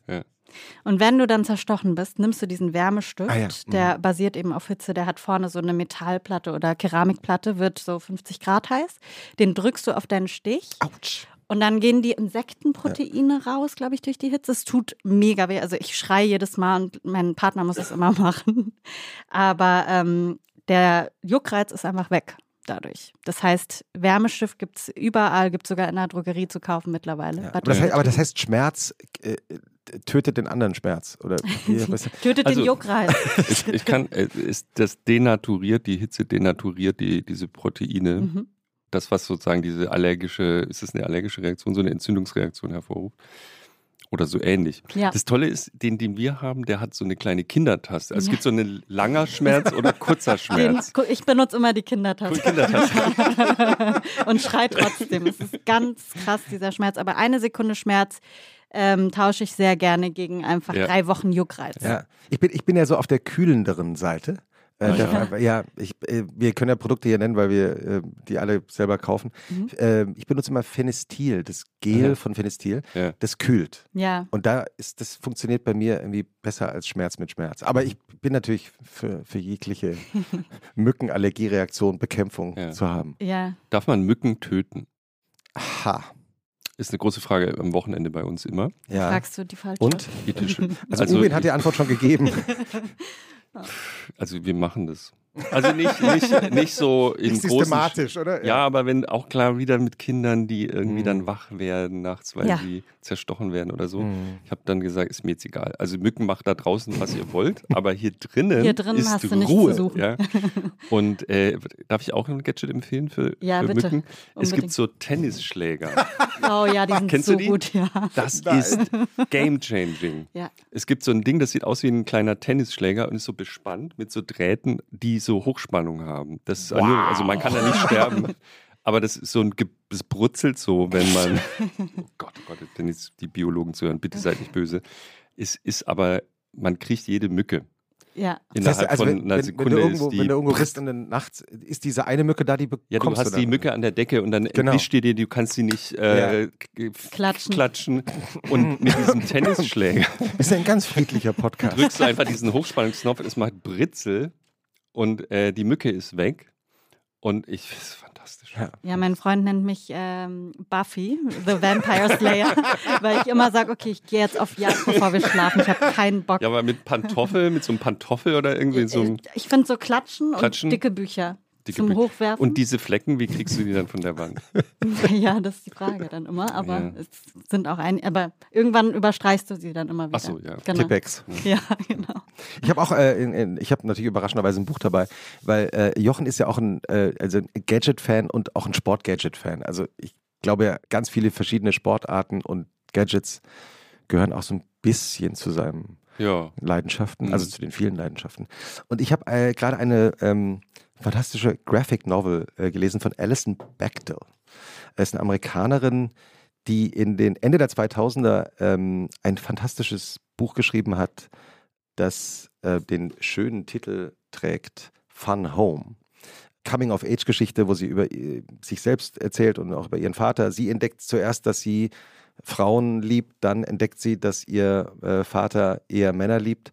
B: Und wenn du dann zerstochen bist, nimmst du diesen Wärmestift, ah, ja. der mhm. basiert eben auf Hitze, der hat vorne so eine Metallplatte oder Keramikplatte, wird so 50 Grad heiß. Den drückst du auf deinen Stich.
A: Autsch.
B: Und dann gehen die Insektenproteine ja. raus, glaube ich, durch die Hitze. Es tut mega weh. Also ich schreie jedes Mal und mein Partner muss es immer machen. Aber ähm, der Juckreiz ist einfach weg dadurch. Das heißt, Wärmestift gibt es überall, gibt es sogar in der Drogerie zu kaufen mittlerweile.
A: Ja. Aber, das heißt, aber, das heißt, Schmerz äh, tötet den anderen Schmerz. Oder
B: tötet also, den Juckreiz.
C: ich, ich, kann, äh, ist das denaturiert, die Hitze denaturiert die, diese Proteine. Mhm. Das, was sozusagen diese allergische, ist das eine allergische Reaktion, so eine Entzündungsreaktion hervorruft? Oder so ähnlich. Ja. Das Tolle ist, den, den wir haben, der hat so eine kleine Kindertaste. Also es gibt so einen langer Schmerz oder kurzer Schmerz.
B: Den, ich benutze immer die Kindertaste. Kindertaste. Und schrei trotzdem. Es ist ganz krass, dieser Schmerz. Aber eine Sekunde Schmerz ähm, tausche ich sehr gerne gegen einfach ja. drei Wochen Juckreiz.
A: Ja, ich bin, ich bin ja so auf der kühlenderen Seite. Äh, ja. ja, ich, äh, wir können ja Produkte hier nennen, weil wir äh, die alle selber kaufen. Mhm. Äh, ich benutze immer Fenestil, das Gel ja. von Fenestil. Ja. Das kühlt.
B: Ja.
A: Und da ist, das funktioniert bei mir irgendwie besser als Schmerz mit Schmerz. Aber ich bin natürlich für, für jegliche Mückenallergiereaktion Bekämpfung zu haben.
B: Ja.
C: Darf man Mücken töten?
A: Aha.
C: Ist eine große Frage am Wochenende bei uns immer.
B: Ja. Fragst du die falsche?
A: Und? Also, also Uwe hat die Antwort schon gegeben.
C: Also wir machen das. Also nicht, nicht, nicht so in nicht
A: systematisch, großen, oder?
C: Ja. ja. aber wenn auch klar wieder mit Kindern, die irgendwie mhm. dann wach werden nachts, weil ja. die zerstochen werden oder so. Mhm. Ich habe dann gesagt, ist mir jetzt egal. Also Mücken macht da draußen, was ihr wollt, aber hier drinnen,
B: hier drinnen ist
C: hast
B: du
C: Ruhe. Ja? Und äh, darf ich auch ein Gadget empfehlen für,
B: ja,
C: für
B: bitte.
C: Mücken? Es gibt so Tennisschläger.
B: Oh ja, die sind
C: Kennst
B: so
C: du die?
B: gut, ja.
C: Das Nein. ist game changing.
B: Ja.
C: Es gibt so ein Ding, das sieht aus wie ein kleiner Tennisschläger und ist so bespannt mit so Drähten, die so Hochspannung haben. Das ist wow. also man kann da nicht sterben. Aber das ist so ein, es brutzelt so, wenn man, oh Gott, oh Gott, denn jetzt die Biologen zu hören, bitte seid nicht böse. Es ist aber, man kriegt jede Mücke.
B: Ja.
A: Innerhalb das heißt, also von einer Sekunde wenn, du irgendwo, ist die, wenn du irgendwo bist und dann nachts ist diese eine Mücke da, die bekommst
C: Ja, du hast du die Mücke an der Decke und dann genau. entwischt dir die, du kannst sie nicht äh, ja.
B: klatschen.
C: klatschen. Und mit diesem Tennisschläger.
A: ist ein ganz friedlicher Podcast.
C: Drückst du einfach diesen Hochspannungsknopf, es macht Britzel und äh, die Mücke ist weg. Und ich, das ist fantastisch.
B: Ja. ja, mein Freund nennt mich ähm, Buffy, The Vampire Slayer, weil ich immer sage, okay, ich gehe jetzt auf Jagd, bevor wir schlafen. Ich habe keinen Bock.
C: Ja, aber mit Pantoffel, mit so einem Pantoffel oder irgendwie so einem.
B: Ich finde so Klatschen, Klatschen, und dicke Bücher zum Hochwerfen.
C: Und diese Flecken, wie kriegst du die dann von der Wand?
B: ja, das ist die Frage dann immer. Aber ja. es sind auch ein, aber irgendwann überstreichst du sie dann immer wieder.
C: Ach so, ja.
A: Genau. Tippex.
B: Ja, genau.
A: Ich habe auch, äh, in, in, ich habe natürlich überraschenderweise ein Buch dabei, weil äh, Jochen ist ja auch ein, äh, also ein Gadget-Fan und auch ein Sport-Gadget-Fan. Also ich glaube ja, ganz viele verschiedene Sportarten und Gadgets gehören auch so ein bisschen zu seinem ja. Leidenschaften, also mhm. zu den vielen Leidenschaften. Und ich habe äh, gerade eine ähm, fantastische Graphic Novel äh, gelesen von Alison Bechdel. Er ist eine Amerikanerin, die in den Ende der 2000er ähm, ein fantastisches Buch geschrieben hat, das äh, den schönen Titel trägt Fun Home. Coming-of-Age-Geschichte, wo sie über äh, sich selbst erzählt und auch über ihren Vater. Sie entdeckt zuerst, dass sie Frauen liebt, dann entdeckt sie, dass ihr äh, Vater eher Männer liebt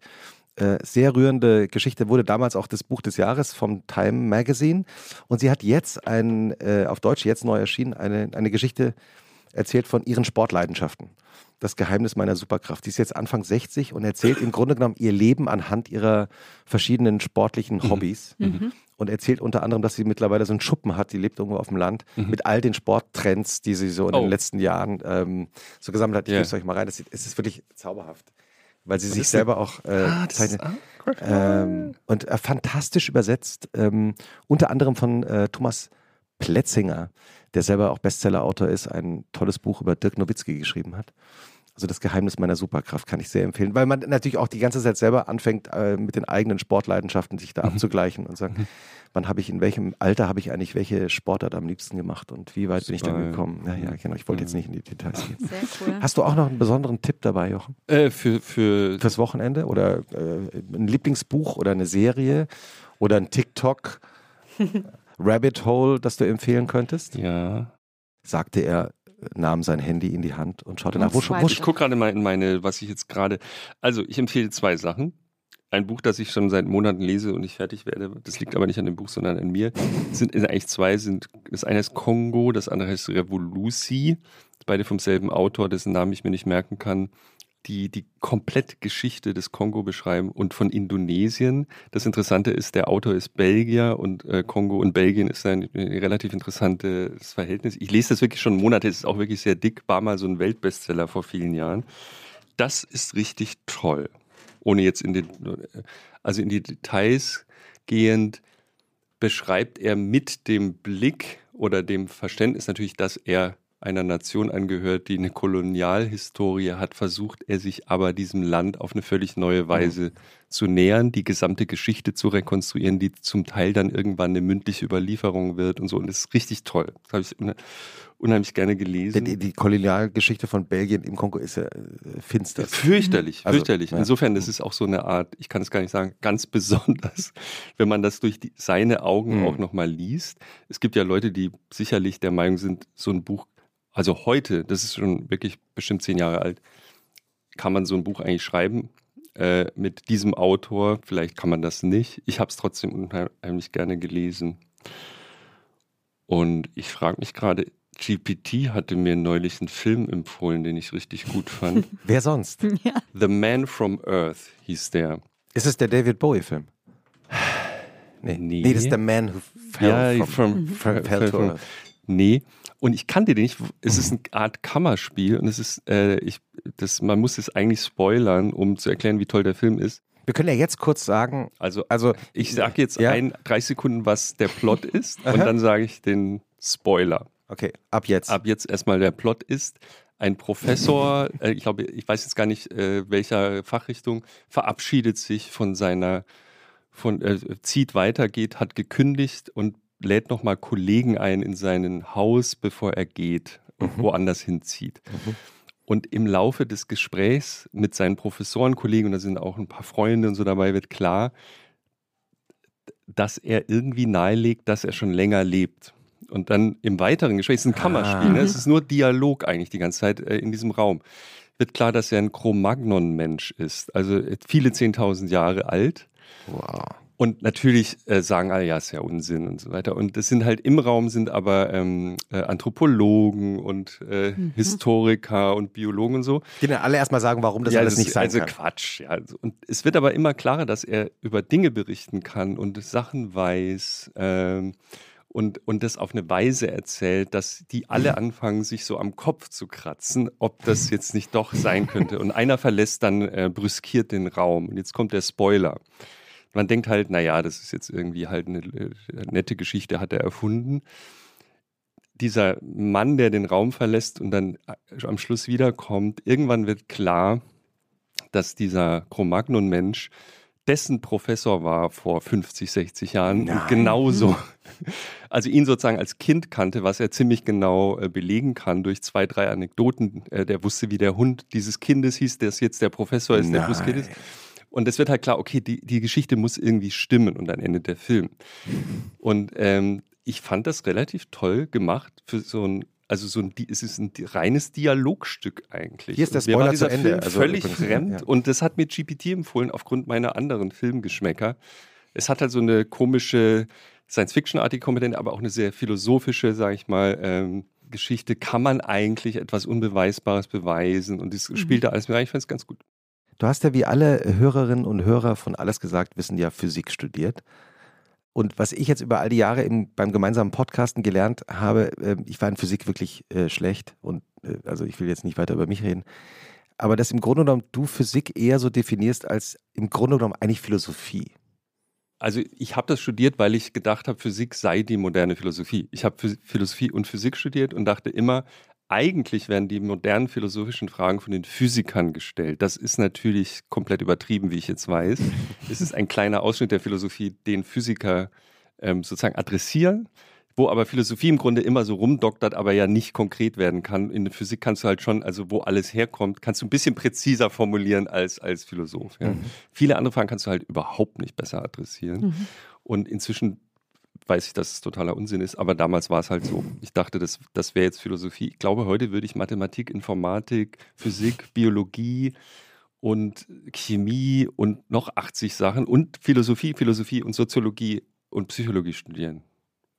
A: äh, sehr rührende Geschichte, wurde damals auch das Buch des Jahres vom Time Magazine. Und sie hat jetzt ein, äh, auf Deutsch jetzt neu erschienen, eine, eine Geschichte erzählt von ihren Sportleidenschaften. Das Geheimnis meiner Superkraft. Die ist jetzt Anfang 60 und erzählt im Grunde genommen ihr Leben anhand ihrer verschiedenen sportlichen mhm. Hobbys. Mhm. Und erzählt unter anderem, dass sie mittlerweile so einen Schuppen hat, die lebt irgendwo auf dem Land, mhm. mit all den Sporttrends, die sie so in oh. den letzten Jahren ähm, so gesammelt hat. Ich yeah. euch mal rein. Das ist wirklich zauberhaft weil sie sich selber auch äh, ah, zeichnet. Ähm, und äh, fantastisch übersetzt, ähm, unter anderem von äh, Thomas Pletzinger, der selber auch Bestseller-Autor ist, ein tolles Buch über Dirk Nowitzki geschrieben hat. Also das Geheimnis meiner Superkraft kann ich sehr empfehlen, weil man natürlich auch die ganze Zeit selber anfängt, äh, mit den eigenen Sportleidenschaften sich da mhm. abzugleichen und sagen, mhm. wann habe ich, in welchem Alter habe ich eigentlich welche Sportart am liebsten gemacht und wie weit Super. bin ich dann gekommen? Ja, ja, genau. Ich wollte jetzt nicht in die Details gehen. Sehr cool. Hast du auch noch einen besonderen Tipp dabei, Jochen?
C: Äh, für, für
A: Fürs Wochenende oder äh, ein Lieblingsbuch oder eine Serie oder ein TikTok? Rabbit Hole, das du empfehlen könntest?
C: Ja.
A: Sagte er nahm sein Handy in die Hand und schaute und nach. Wo, wo,
C: ich gucke gerade mal in meine, was ich jetzt gerade. Also, ich empfehle zwei Sachen. Ein Buch, das ich schon seit Monaten lese und nicht fertig werde. Das liegt aber nicht an dem Buch, sondern an mir. Es sind eigentlich zwei. Sind, das eine ist Kongo, das andere heißt Revolusi. Beide vom selben Autor, dessen Namen ich mir nicht merken kann die die Geschichte des Kongo beschreiben und von Indonesien. Das Interessante ist, der Autor ist Belgier und äh, Kongo und Belgien ist ein, ein, relativ interessantes Verhältnis. Ich lese das wirklich schon Monate, es ist auch wirklich sehr dick, war mal so ein Weltbestseller vor vielen Jahren. Das ist richtig toll. Ohne jetzt in den, also in die Details gehend, beschreibt er mit dem Blick oder dem Verständnis natürlich, dass er einer Nation angehört, die eine Kolonialhistorie hat, versucht er sich aber diesem Land auf eine völlig neue. Weise mhm. zu nähern, die gesamte Geschichte zu rekonstruieren, die zum Teil dann irgendwann eine mündliche Überlieferung wird und so. Und das ist richtig toll. Das habe ich unheimlich gerne gelesen.
A: Die, die Kolonialgeschichte von Belgien im Kongo ist ja äh, finster.
C: Fürchterlich, also, fürchterlich. Ja. Insofern, das ist auch so eine Art, ich kann es gar nicht sagen, ganz besonders, wenn man das durch die, seine Augen mhm. auch nochmal liest. Es gibt ja Leute, die sicherlich der Meinung sind, so ein Buch also heute, das ist schon wirklich bestimmt zehn Jahre alt, kann man so ein Buch eigentlich schreiben äh, mit diesem Autor. Vielleicht kann man das nicht. Ich habe es trotzdem unheimlich gerne gelesen. Und ich frage mich gerade, GPT hatte mir neulich einen Film empfohlen, den ich richtig gut fand.
A: Wer sonst?
C: Ja. The Man from Earth hieß der.
A: Ist es der David Bowie-Film? Nee. nee. nee, das ist der Man Who Fell, ja, from, from, fell
C: to Earth. Nee, und ich kannte den nicht. Es ist eine Art Kammerspiel und es ist, äh, ich, das, man muss es eigentlich spoilern, um zu erklären, wie toll der Film ist.
A: Wir können ja jetzt kurz sagen.
C: Also, also ich sage jetzt ja? ein, 30 Sekunden, was der Plot ist und dann sage ich den Spoiler.
A: Okay, ab jetzt.
C: Ab jetzt erstmal der Plot ist. Ein Professor, äh, ich glaube, ich weiß jetzt gar nicht, äh, welcher Fachrichtung, verabschiedet sich von seiner, von, äh, zieht weiter, geht, hat gekündigt und lädt nochmal Kollegen ein in sein Haus, bevor er geht und mhm. woanders hinzieht. Mhm. Und im Laufe des Gesprächs mit seinen Professorenkollegen, und da sind auch ein paar Freunde und so dabei, wird klar, dass er irgendwie nahelegt, dass er schon länger lebt. Und dann im weiteren Gespräch, es ist ein Kammerspiel, ah. ne? es ist nur Dialog eigentlich die ganze Zeit äh, in diesem Raum, wird klar, dass er ein Cro-Magnon-Mensch ist, also viele 10.000 Jahre alt. Wow. Und natürlich äh, sagen alle, ja, ist ja Unsinn und so weiter. Und das sind halt im Raum sind aber ähm, äh, Anthropologen und äh, mhm. Historiker und Biologen und so.
A: Die dann alle erstmal sagen, warum das ja, alles das nicht sein
C: also
A: kann.
C: Also Quatsch, ja. Und es wird aber immer klarer, dass er über Dinge berichten kann und Sachen weiß. Ähm, und, und das auf eine Weise erzählt, dass die alle anfangen, sich so am Kopf zu kratzen, ob das jetzt nicht doch sein könnte. Und einer verlässt dann äh, brüskiert den Raum. Und jetzt kommt der Spoiler man denkt halt, naja, das ist jetzt irgendwie halt eine, eine äh, nette Geschichte, hat er erfunden. Dieser Mann, der den Raum verlässt und dann äh, am Schluss wiederkommt, irgendwann wird klar, dass dieser Cro-Magnon-Mensch dessen Professor war vor 50, 60 Jahren Nein. und genauso, also ihn sozusagen als Kind kannte, was er ziemlich genau äh, belegen kann durch zwei, drei Anekdoten. der wusste, wie der Hund dieses Kindes hieß, der jetzt der Professor ist, Nein. der Buskind ist. Und es wird halt klar, okay, die, die Geschichte muss irgendwie stimmen und dann endet der Film. Und ähm, ich fand das relativ toll gemacht für so ein also so ein, es ist ein reines Dialogstück eigentlich.
A: Hier ist der Spoiler zu Ende. Film
C: also völlig fremd ja. und das hat mir GPT empfohlen aufgrund meiner anderen Filmgeschmäcker. Es hat halt so eine komische Science-Fiction-artige Komponente, aber auch eine sehr philosophische, sage ich mal, ähm, Geschichte, kann man eigentlich etwas Unbeweisbares beweisen und das mhm. spielt da alles mit rein. Ich fand es ganz gut.
A: Du hast ja wie alle Hörerinnen und Hörer von Alles gesagt wissen ja Physik studiert. Und was ich jetzt über all die Jahre im, beim gemeinsamen Podcasten gelernt habe, äh, ich war in Physik wirklich äh, schlecht und äh, also ich will jetzt nicht weiter über mich reden, aber dass im Grunde genommen du Physik eher so definierst als im Grunde genommen eigentlich Philosophie.
C: Also ich habe das studiert, weil ich gedacht habe, Physik sei die moderne Philosophie. Ich habe Philosophie und Physik studiert und dachte immer, eigentlich werden die modernen philosophischen Fragen von den Physikern gestellt. Das ist natürlich komplett übertrieben, wie ich jetzt weiß. es ist ein kleiner Ausschnitt der Philosophie, den Physiker ähm, sozusagen adressieren wo aber Philosophie im Grunde immer so rumdoktert, aber ja nicht konkret werden kann. In der Physik kannst du halt schon, also wo alles herkommt, kannst du ein bisschen präziser formulieren als, als Philosoph. Ja. Mhm. Viele andere Fragen kannst du halt überhaupt nicht besser adressieren. Mhm. Und inzwischen weiß ich, dass es totaler Unsinn ist, aber damals war es halt so. Ich dachte, das, das wäre jetzt Philosophie. Ich glaube, heute würde ich Mathematik, Informatik, Physik, Biologie und Chemie und noch 80 Sachen und Philosophie, Philosophie und Soziologie und Psychologie studieren,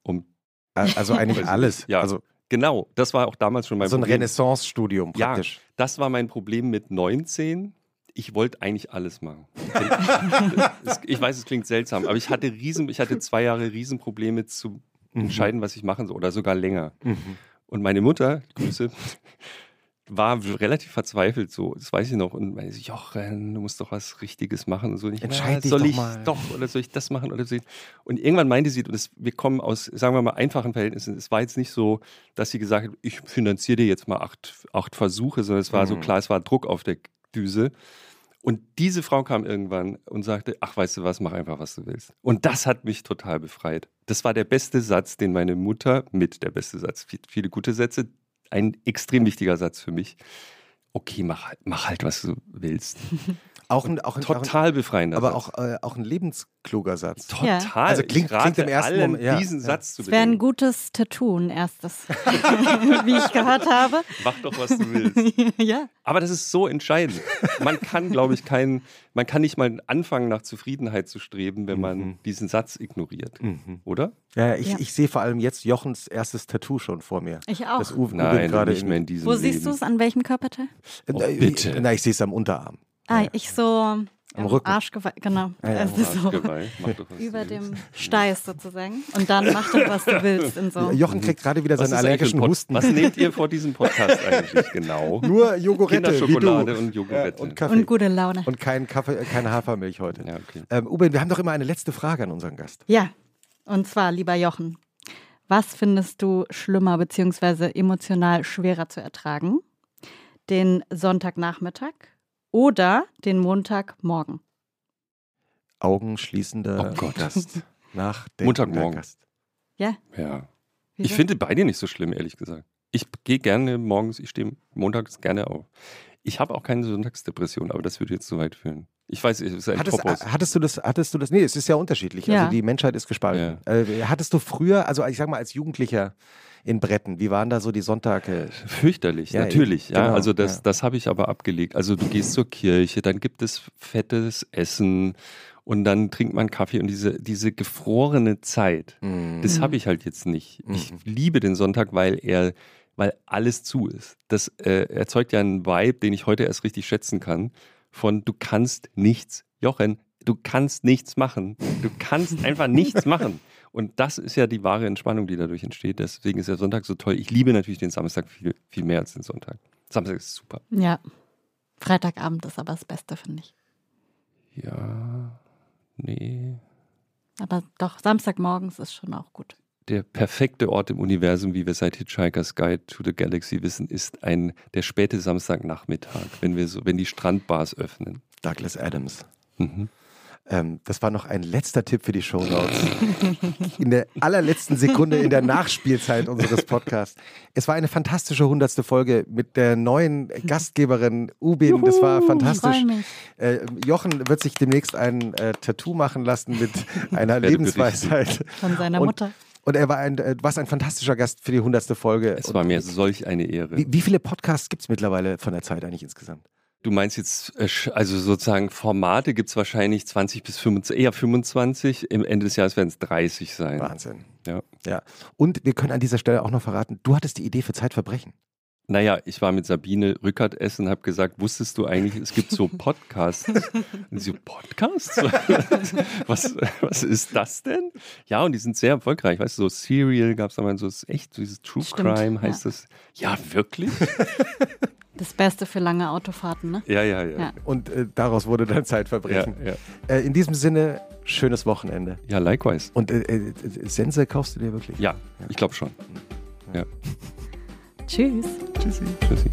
C: um
A: also eigentlich alles.
C: Ja,
A: also
C: genau. Das war auch damals schon mein
A: so
C: Problem.
A: So ein Renaissance-Studium praktisch.
C: Ja, das war mein Problem mit 19. Ich wollte eigentlich alles machen. ich weiß, es klingt seltsam, aber ich hatte riesen, ich hatte zwei Jahre Riesenprobleme zu mhm. entscheiden, was ich machen soll oder sogar länger. Mhm. Und meine Mutter, Grüße, war relativ verzweifelt so, das weiß ich noch. Und meine so, Jochen, du musst doch was Richtiges machen. Und so, ich,
A: Entscheid
C: soll
A: dich
C: ich
A: doch, mal.
C: doch oder soll ich das machen oder so. Und irgendwann meinte sie, und das, wir kommen aus, sagen wir mal, einfachen Verhältnissen. Es war jetzt nicht so, dass sie gesagt hat, ich finanziere dir jetzt mal acht, acht Versuche, sondern es war mhm. so klar, es war Druck auf der Düse. Und diese Frau kam irgendwann und sagte, ach, weißt du was, mach einfach, was du willst. Und das hat mich total befreit. Das war der beste Satz, den meine Mutter, mit der beste Satz, viele gute Sätze, ein extrem wichtiger Satz für mich. Okay, mach, mach halt, was du willst.
A: Auch ein, auch ein,
C: total befreiender
A: aber
C: Satz.
A: auch, äh, auch ein lebenskluger Satz.
C: Total. Ja.
A: Also klingt, klingt im ersten Moment,
C: ja, diesen ja. Satz zu
B: Das wäre ein gutes Tattoo, ein erstes, wie ich gehört habe.
C: Mach doch, was du willst.
B: ja.
C: Aber das ist so entscheidend. Man kann, glaube ich, keinen, man kann nicht mal anfangen, nach Zufriedenheit zu streben, wenn man mhm. diesen Satz ignoriert. Mhm. Oder?
A: Ja, ich, ich sehe vor allem jetzt Jochens erstes Tattoo schon vor mir.
B: Ich auch.
A: Das Uwe,
C: Nein, gerade nicht mehr in diesem
B: Wo siehst du es? An welchem Körperteil?
C: Oh, bitte.
A: Na, ich sehe es am Unterarm.
B: Ah, ich so
A: am Rücken.
B: Arschgeweih, genau.
A: Ja, ja,
B: also so über dem Steiß sozusagen. Und dann mach doch, was du willst. In so.
A: Jochen kriegt gerade wieder seinen allergischen Husten.
C: Was nehmt ihr vor diesem Podcast eigentlich genau?
A: Nur Jogurette,
C: Kinderschokolade und Jogurette.
A: und Kaffee.
B: Und gute Laune.
A: Und kein Kaffee, keine Hafermilch heute.
C: Ja, okay.
A: ähm, Uwe, wir haben doch immer eine letzte Frage an unseren Gast.
B: Ja, und zwar, lieber Jochen, was findest du schlimmer bzw. emotional schwerer zu ertragen? Den Sonntagnachmittag oder den Montagmorgen.
A: Augenschließender
C: oh
A: Gast.
C: Nach Montagmorgen. Gast.
B: Ja.
C: Ja. Wieso? Ich finde beide nicht so schlimm, ehrlich gesagt. Ich gehe gerne morgens, ich stehe montags gerne auf. Ich habe auch keine Sonntagsdepression, aber das würde jetzt zu weit führen. Ich weiß, es ist ein
A: hattest, hattest du das, hattest du das? Nee, es ist ja unterschiedlich. Ja. Also die Menschheit ist gespalten. Ja. Äh, hattest du früher, also ich sag mal als Jugendlicher, in Bretten. Wie waren da so die Sonntage?
C: Fürchterlich, ja, natürlich. Ja, genau, also das, ja. das habe ich aber abgelegt. Also du gehst zur Kirche, dann gibt es fettes Essen und dann trinkt man Kaffee und diese, diese gefrorene Zeit, mhm. das habe ich halt jetzt nicht. Ich mhm. liebe den Sonntag, weil er weil alles zu ist. Das äh, erzeugt ja einen Vibe, den ich heute erst richtig schätzen kann, von du kannst nichts, Jochen, du kannst nichts machen. Du kannst einfach nichts machen. Und das ist ja die wahre Entspannung, die dadurch entsteht. Deswegen ist der Sonntag so toll. Ich liebe natürlich den Samstag viel, viel mehr als den Sonntag. Samstag ist super.
B: Ja. Freitagabend ist aber das Beste, finde ich.
C: Ja, nee.
B: Aber doch, Samstagmorgens ist schon auch gut.
C: Der perfekte Ort im Universum, wie wir seit Hitchhiker's Guide to the Galaxy wissen, ist ein, der späte Samstagnachmittag, wenn wir so, wenn die Strandbars öffnen.
A: Douglas Adams. Mhm. Ähm, das war noch ein letzter Tipp für die Show Notes. In der allerletzten Sekunde in der Nachspielzeit unseres Podcasts. Es war eine fantastische hundertste Folge mit der neuen Gastgeberin Ubin. Juhu, das war fantastisch. Äh, Jochen wird sich demnächst ein äh, Tattoo machen lassen mit einer Lebensweisheit.
B: Von seiner Mutter.
A: Und er war ein, äh, du warst ein fantastischer Gast für die hundertste Folge.
C: Es war mir solch eine Ehre.
A: Wie, wie viele Podcasts gibt es mittlerweile von der Zeit eigentlich insgesamt?
C: Du meinst jetzt, äh, also sozusagen Formate gibt es wahrscheinlich 20 bis 25, eher 25. Im Ende des Jahres werden es 30 sein.
A: Wahnsinn.
C: Ja.
A: ja. Und wir können an dieser Stelle auch noch verraten, du hattest die Idee für Zeitverbrechen.
C: Naja, ich war mit Sabine Rückert essen und habe gesagt, wusstest du eigentlich, es gibt so Podcasts? Und sie so, Podcasts? was, was ist das denn? Ja, und die sind sehr erfolgreich. Weißt du, so Serial gab es da mal so, echt, dieses True Stimmt, Crime heißt ja. das. Ja, wirklich?
B: Das Beste für lange Autofahrten, ne?
C: Ja, ja, ja.
A: ja. Und äh, daraus wurde dann Zeitverbrechen.
C: Ja,
A: ja. Äh, in diesem Sinne, schönes Wochenende.
C: Ja, likewise.
A: Und äh, äh Sense kaufst du dir wirklich?
C: Ja, ich glaube schon. Ja.
B: Tschüss.
C: Tschüssi. Tschüssi.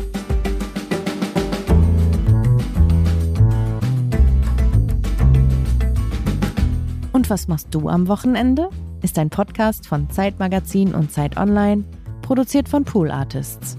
D: Und was machst du am Wochenende? Ist ein Podcast von Zeitmagazin und Zeit Online, produziert von Pool Artists.